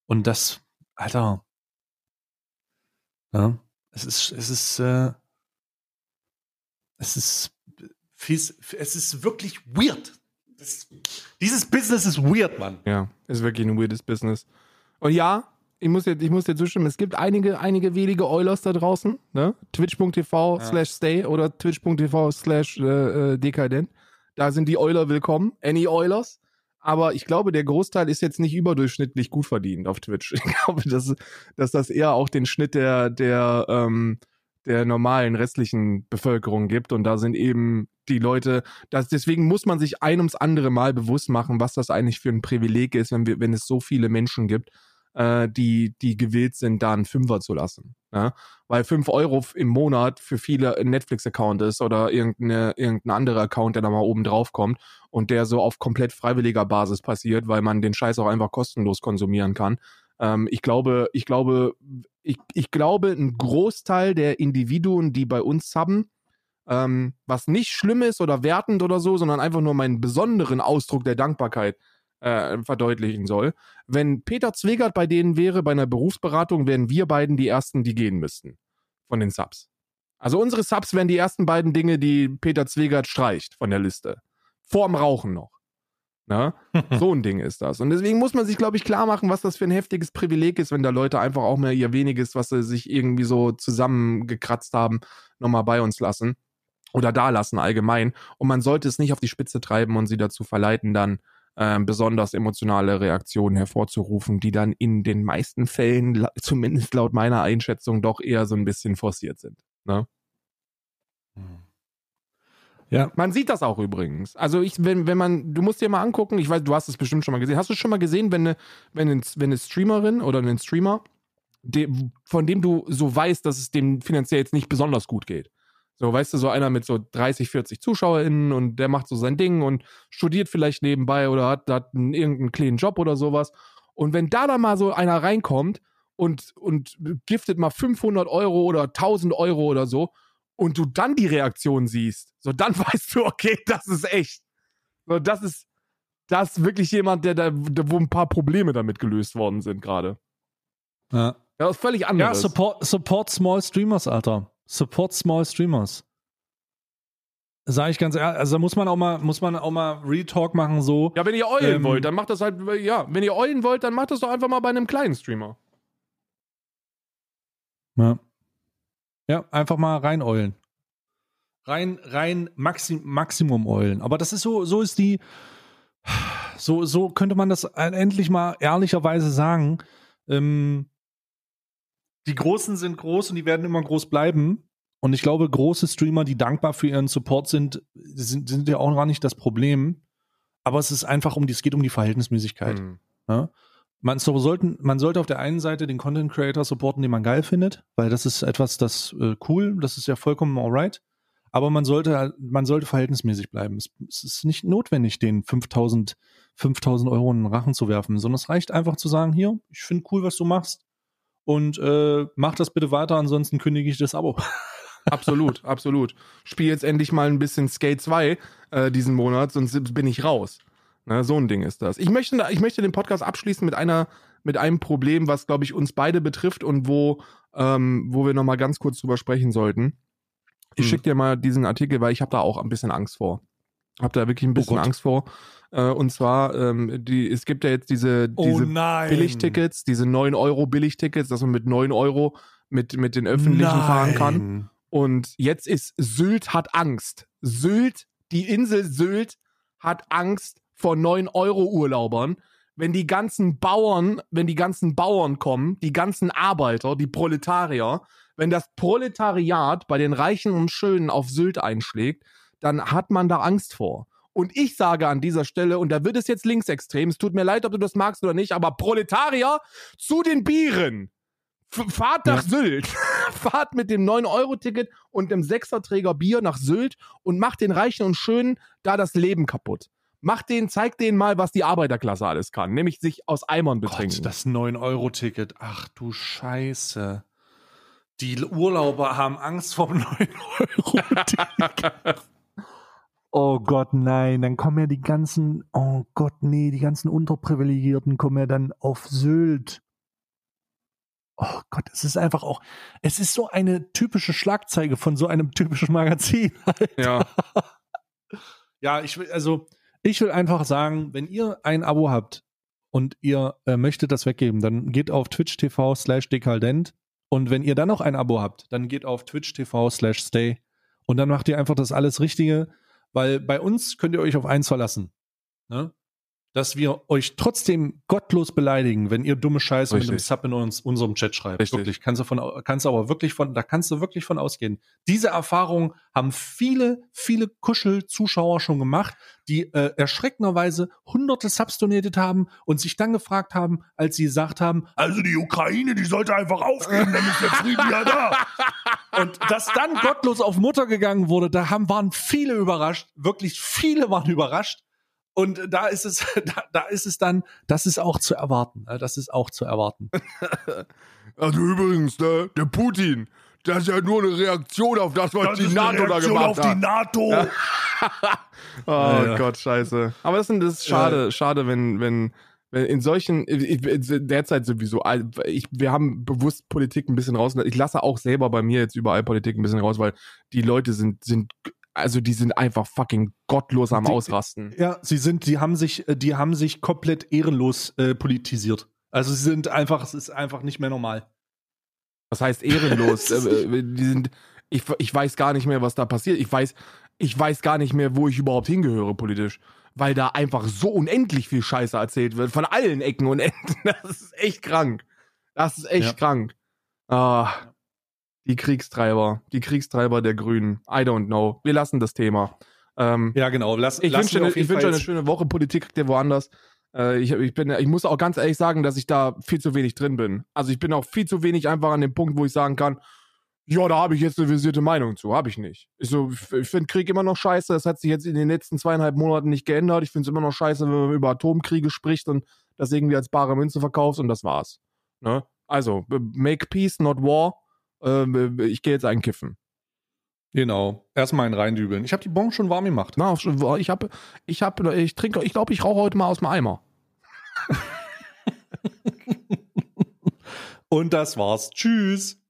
Und das, Alter, ja, es ist, es ist, äh, es ist es ist wirklich weird. Das, dieses Business ist weird, Mann. Ja, ist wirklich ein weirdes Business. Und ja, ich muss jetzt, ich muss dir zustimmen, es gibt einige, einige wenige Eulers da draußen, ne? Twitch.tv Ja. slash stay oder Twitch.tv slash äh, äh, dekadent. Da sind die Euler willkommen, any Eulers. Aber ich glaube, der Großteil ist jetzt nicht überdurchschnittlich gut verdient auf Twitch. <laughs> Ich glaube, dass, dass das eher auch den Schnitt der, der, ähm, der normalen restlichen Bevölkerung gibt. Und da sind eben die Leute, das, deswegen muss man sich ein ums andere Mal bewusst machen, was das eigentlich für ein Privileg ist, wenn wir, wenn es so viele Menschen gibt, äh, die, die gewillt sind, da einen Fünfer zu lassen. Ja? Weil fünf Euro im Monat für viele ein Netflix-Account ist oder irgendeine, irgendein anderer Account, der da mal oben drauf kommt und der so auf komplett freiwilliger Basis passiert, weil man den Scheiß auch einfach kostenlos konsumieren kann. Ähm, ich glaube, ich glaube, ich, ich glaube, ein Großteil der Individuen, die bei uns subben, ähm, was nicht schlimm ist oder wertend oder so, sondern einfach nur meinen besonderen Ausdruck der Dankbarkeit äh, verdeutlichen soll. Wenn Peter Zwegert bei denen wäre, bei einer Berufsberatung, wären wir beiden die Ersten, die gehen müssten. Von den Subs. Also unsere Subs wären die ersten beiden Dinge, die Peter Zwegert streicht von der Liste. Vorm Rauchen noch. Na? <laughs> So ein Ding ist das. Und deswegen muss man sich, glaube ich, klar machen, was das für ein heftiges Privileg ist, wenn da Leute einfach auch mal ihr weniges, was sie sich irgendwie so zusammengekratzt haben, nochmal bei uns lassen. Oder da lassen allgemein. Und man sollte es nicht auf die Spitze treiben und sie dazu verleiten, dann äh, besonders emotionale Reaktionen hervorzurufen, die dann in den meisten Fällen, zumindest laut meiner Einschätzung, doch eher so ein bisschen forciert sind. Ne? Ja, Man sieht das auch übrigens. Also ich, wenn, wenn man, du musst dir mal angucken, ich weiß, du hast es bestimmt schon mal gesehen. Hast du schon mal gesehen, wenn eine, wenn eine, wenn eine Streamerin oder ein Streamer, de, von dem du so weißt, dass es dem finanziell jetzt nicht besonders gut geht. So, weißt du, so einer mit so 30, 40 ZuschauerInnen und der macht so sein Ding und studiert vielleicht nebenbei oder hat, hat einen, irgendeinen kleinen Job oder sowas. Und wenn da dann mal so einer reinkommt und, und giftet mal 500 Euro oder 1000 Euro oder so und du dann die Reaktion siehst, so dann <laughs> weißt du, okay, das ist echt. So, das ist, das ist wirklich jemand, der da, wo ein paar Probleme damit gelöst worden sind gerade. ja. Das ist völlig Ja, anderes. support, support small streamers, Alter. Support small streamers. Sag ich ganz ehrlich, also da muss man auch mal, muss man auch mal Retalk machen, so. ja, wenn ihr eulen Ähm, wollt, dann macht das halt, ja, wenn ihr eulen wollt, dann macht das doch einfach mal bei einem kleinen Streamer. Ja, ja einfach mal reineulen. Rein, rein Maxim, Maximum eulen. Aber das ist so, so ist die, so, so könnte man das endlich mal ehrlicherweise sagen. Ähm, die Großen sind groß und die werden immer groß bleiben. Und ich glaube, große Streamer, die dankbar für ihren Support sind, sind, sind ja auch gar nicht das Problem. Aber es ist einfach um die, es geht um die Verhältnismäßigkeit. Hm. Ja? man, so sollten, man sollte auf der einen Seite den Content Creator supporten, den man geil findet, weil das ist etwas, das äh, cool, das ist ja vollkommen alright. Aber man sollte, man sollte verhältnismäßig bleiben. Es, es ist nicht notwendig, den 5000, 5000 Euro in den Rachen zu werfen, sondern es reicht einfach zu sagen, hier, ich finde cool, was du machst und äh, mach das bitte weiter, ansonsten kündige ich das Abo. <laughs> Absolut, absolut. Spiel jetzt endlich mal ein bisschen Skate 2 äh, diesen Monat, sonst bin ich raus. Na, so ein Ding ist das. Ich möchte, ich möchte den Podcast abschließen mit einer, mit einem Problem, was, glaube ich, uns beide betrifft und wo, ähm, wo wir nochmal ganz kurz drüber sprechen sollten. Ich Hm. schicke dir mal diesen Artikel, weil ich habe da auch ein bisschen Angst vor. Hab da wirklich ein bisschen Gott. Angst vor. Äh, und zwar, ähm, die, es gibt ja jetzt diese, diese Oh nein. Billigtickets, diese 9 Euro Billigtickets, dass man mit 9 Euro mit, mit den Öffentlichen fahren kann. Nein. Und jetzt ist Sylt hat Angst. Sylt, die Insel Sylt hat Angst vor 9-Euro-Urlaubern. Wenn die ganzen Bauern, wenn die ganzen Bauern kommen, die ganzen Arbeiter, die Proletarier, wenn das Proletariat bei den Reichen und Schönen auf Sylt einschlägt, dann hat man da Angst vor. Und ich sage an dieser Stelle, und da wird es jetzt linksextrem, es tut mir leid, ob du das magst oder nicht, aber Proletarier zu den Bieren. F fahrt nach Ja. Sylt. <laughs> fahrt mit dem 9-Euro-Ticket und dem Sechserträger Bier nach Sylt und macht den Reichen und Schönen da das Leben kaputt. Macht denen, zeigt denen mal, was die Arbeiterklasse alles kann, nämlich sich aus Eimern betrinken. Gott, das 9-Euro-Ticket. Ach du Scheiße. Die Urlauber haben Angst vor <laughs> dem 9-Euro-Ticket. Oh Gott, nein. Dann kommen ja die ganzen, oh Gott, nee, die ganzen Unterprivilegierten kommen ja dann auf Sylt. Oh Gott, es ist einfach auch, es ist so eine typische Schlagzeige von so einem typischen Magazin. <laughs> ja. Ja, ich will, also, ich will einfach sagen, wenn ihr ein Abo habt und ihr äh, möchtet das weggeben, dann geht auf Twitch TV slash dekaldent und wenn ihr dann noch ein Abo habt, dann geht auf Twitch TV slash stay und dann macht ihr einfach das alles Richtige, weil bei uns könnt ihr euch auf eins verlassen, ne? Dass wir euch trotzdem gottlos beleidigen, wenn ihr dumme Scheiße mit einem Richtig. Sub in uns, unserem Chat schreibt. Richtig. Wirklich, kannst du von, kannst du aber wirklich von, da kannst du wirklich von ausgehen. Diese Erfahrung haben viele, viele Kuschel-Zuschauer schon gemacht, die äh, erschreckenderweise hunderte Subs donated haben und sich dann gefragt haben, als sie gesagt haben, Also die Ukraine, die sollte einfach aufgeben, dann ist der Frieden ja da. <laughs> und dass dann gottlos auf Mutter gegangen wurde, da haben, waren viele überrascht, wirklich viele waren überrascht. Und da ist es, <laughs> da, da ist es dann, das ist auch zu erwarten. äh, Das ist auch zu erwarten. <laughs> Also übrigens, ne, der Putin, das ist ja nur eine Reaktion auf das, was Das die NATO da gemacht auf die hat. NATO. <laughs> Oh Ja, ja. Gott, scheiße. Aber das, sind, das ist schade, schade, wenn, wenn, wenn in solchen, ich, derzeit sowieso, ich, wir haben bewusst Politik ein bisschen raus. Ich lasse auch selber bei mir jetzt überall Politik ein bisschen raus, weil die Leute sind, sind, also die sind einfach fucking gottlos am Die- Ausrasten. Ja, sie sind, die haben sich, äh, die haben sich komplett ehrenlos äh, politisiert. Also sie sind einfach, es ist einfach nicht mehr normal. Was heißt ehrenlos? <laughs> Äh, äh, die sind, ich, ich weiß gar nicht mehr, was da passiert. Ich weiß, ich weiß gar nicht mehr, wo ich überhaupt hingehöre politisch. Weil da einfach so unendlich viel Scheiße erzählt wird. Von allen Ecken und Enden. <laughs> Das ist echt krank. Das ist echt Ja. krank. Ah, die Kriegstreiber. Die Kriegstreiber der Grünen. I don't know. Wir lassen das Thema. Ähm, Ja, genau. Lass, ich wünsche, wünsche Fall eine schöne Woche. Politik kriegt ihr woanders. Äh, ich, ich, bin, ich muss auch ganz ehrlich sagen, dass ich da viel zu wenig drin bin. Also ich bin auch viel zu wenig einfach an dem Punkt, wo ich sagen kann, ja, da habe ich jetzt eine visierte Meinung zu. Habe ich nicht. Ich, so, ich finde Krieg immer noch scheiße. Das hat sich jetzt in den letzten zweieinhalb Monaten nicht geändert. Ich finde es immer noch scheiße, wenn man über Atomkriege spricht und das irgendwie als bare Münze verkauft und das war's. Ne? Also, make peace, not war. Ähm, ich gehe jetzt einkiffen. Genau. Erstmal einen reindübeln. Ich habe die Bon schon warm gemacht. Na, ich habe, ich habe, ich trinke, ich glaube, ich rauche heute mal aus dem Eimer. <laughs> Und das war's. Tschüss.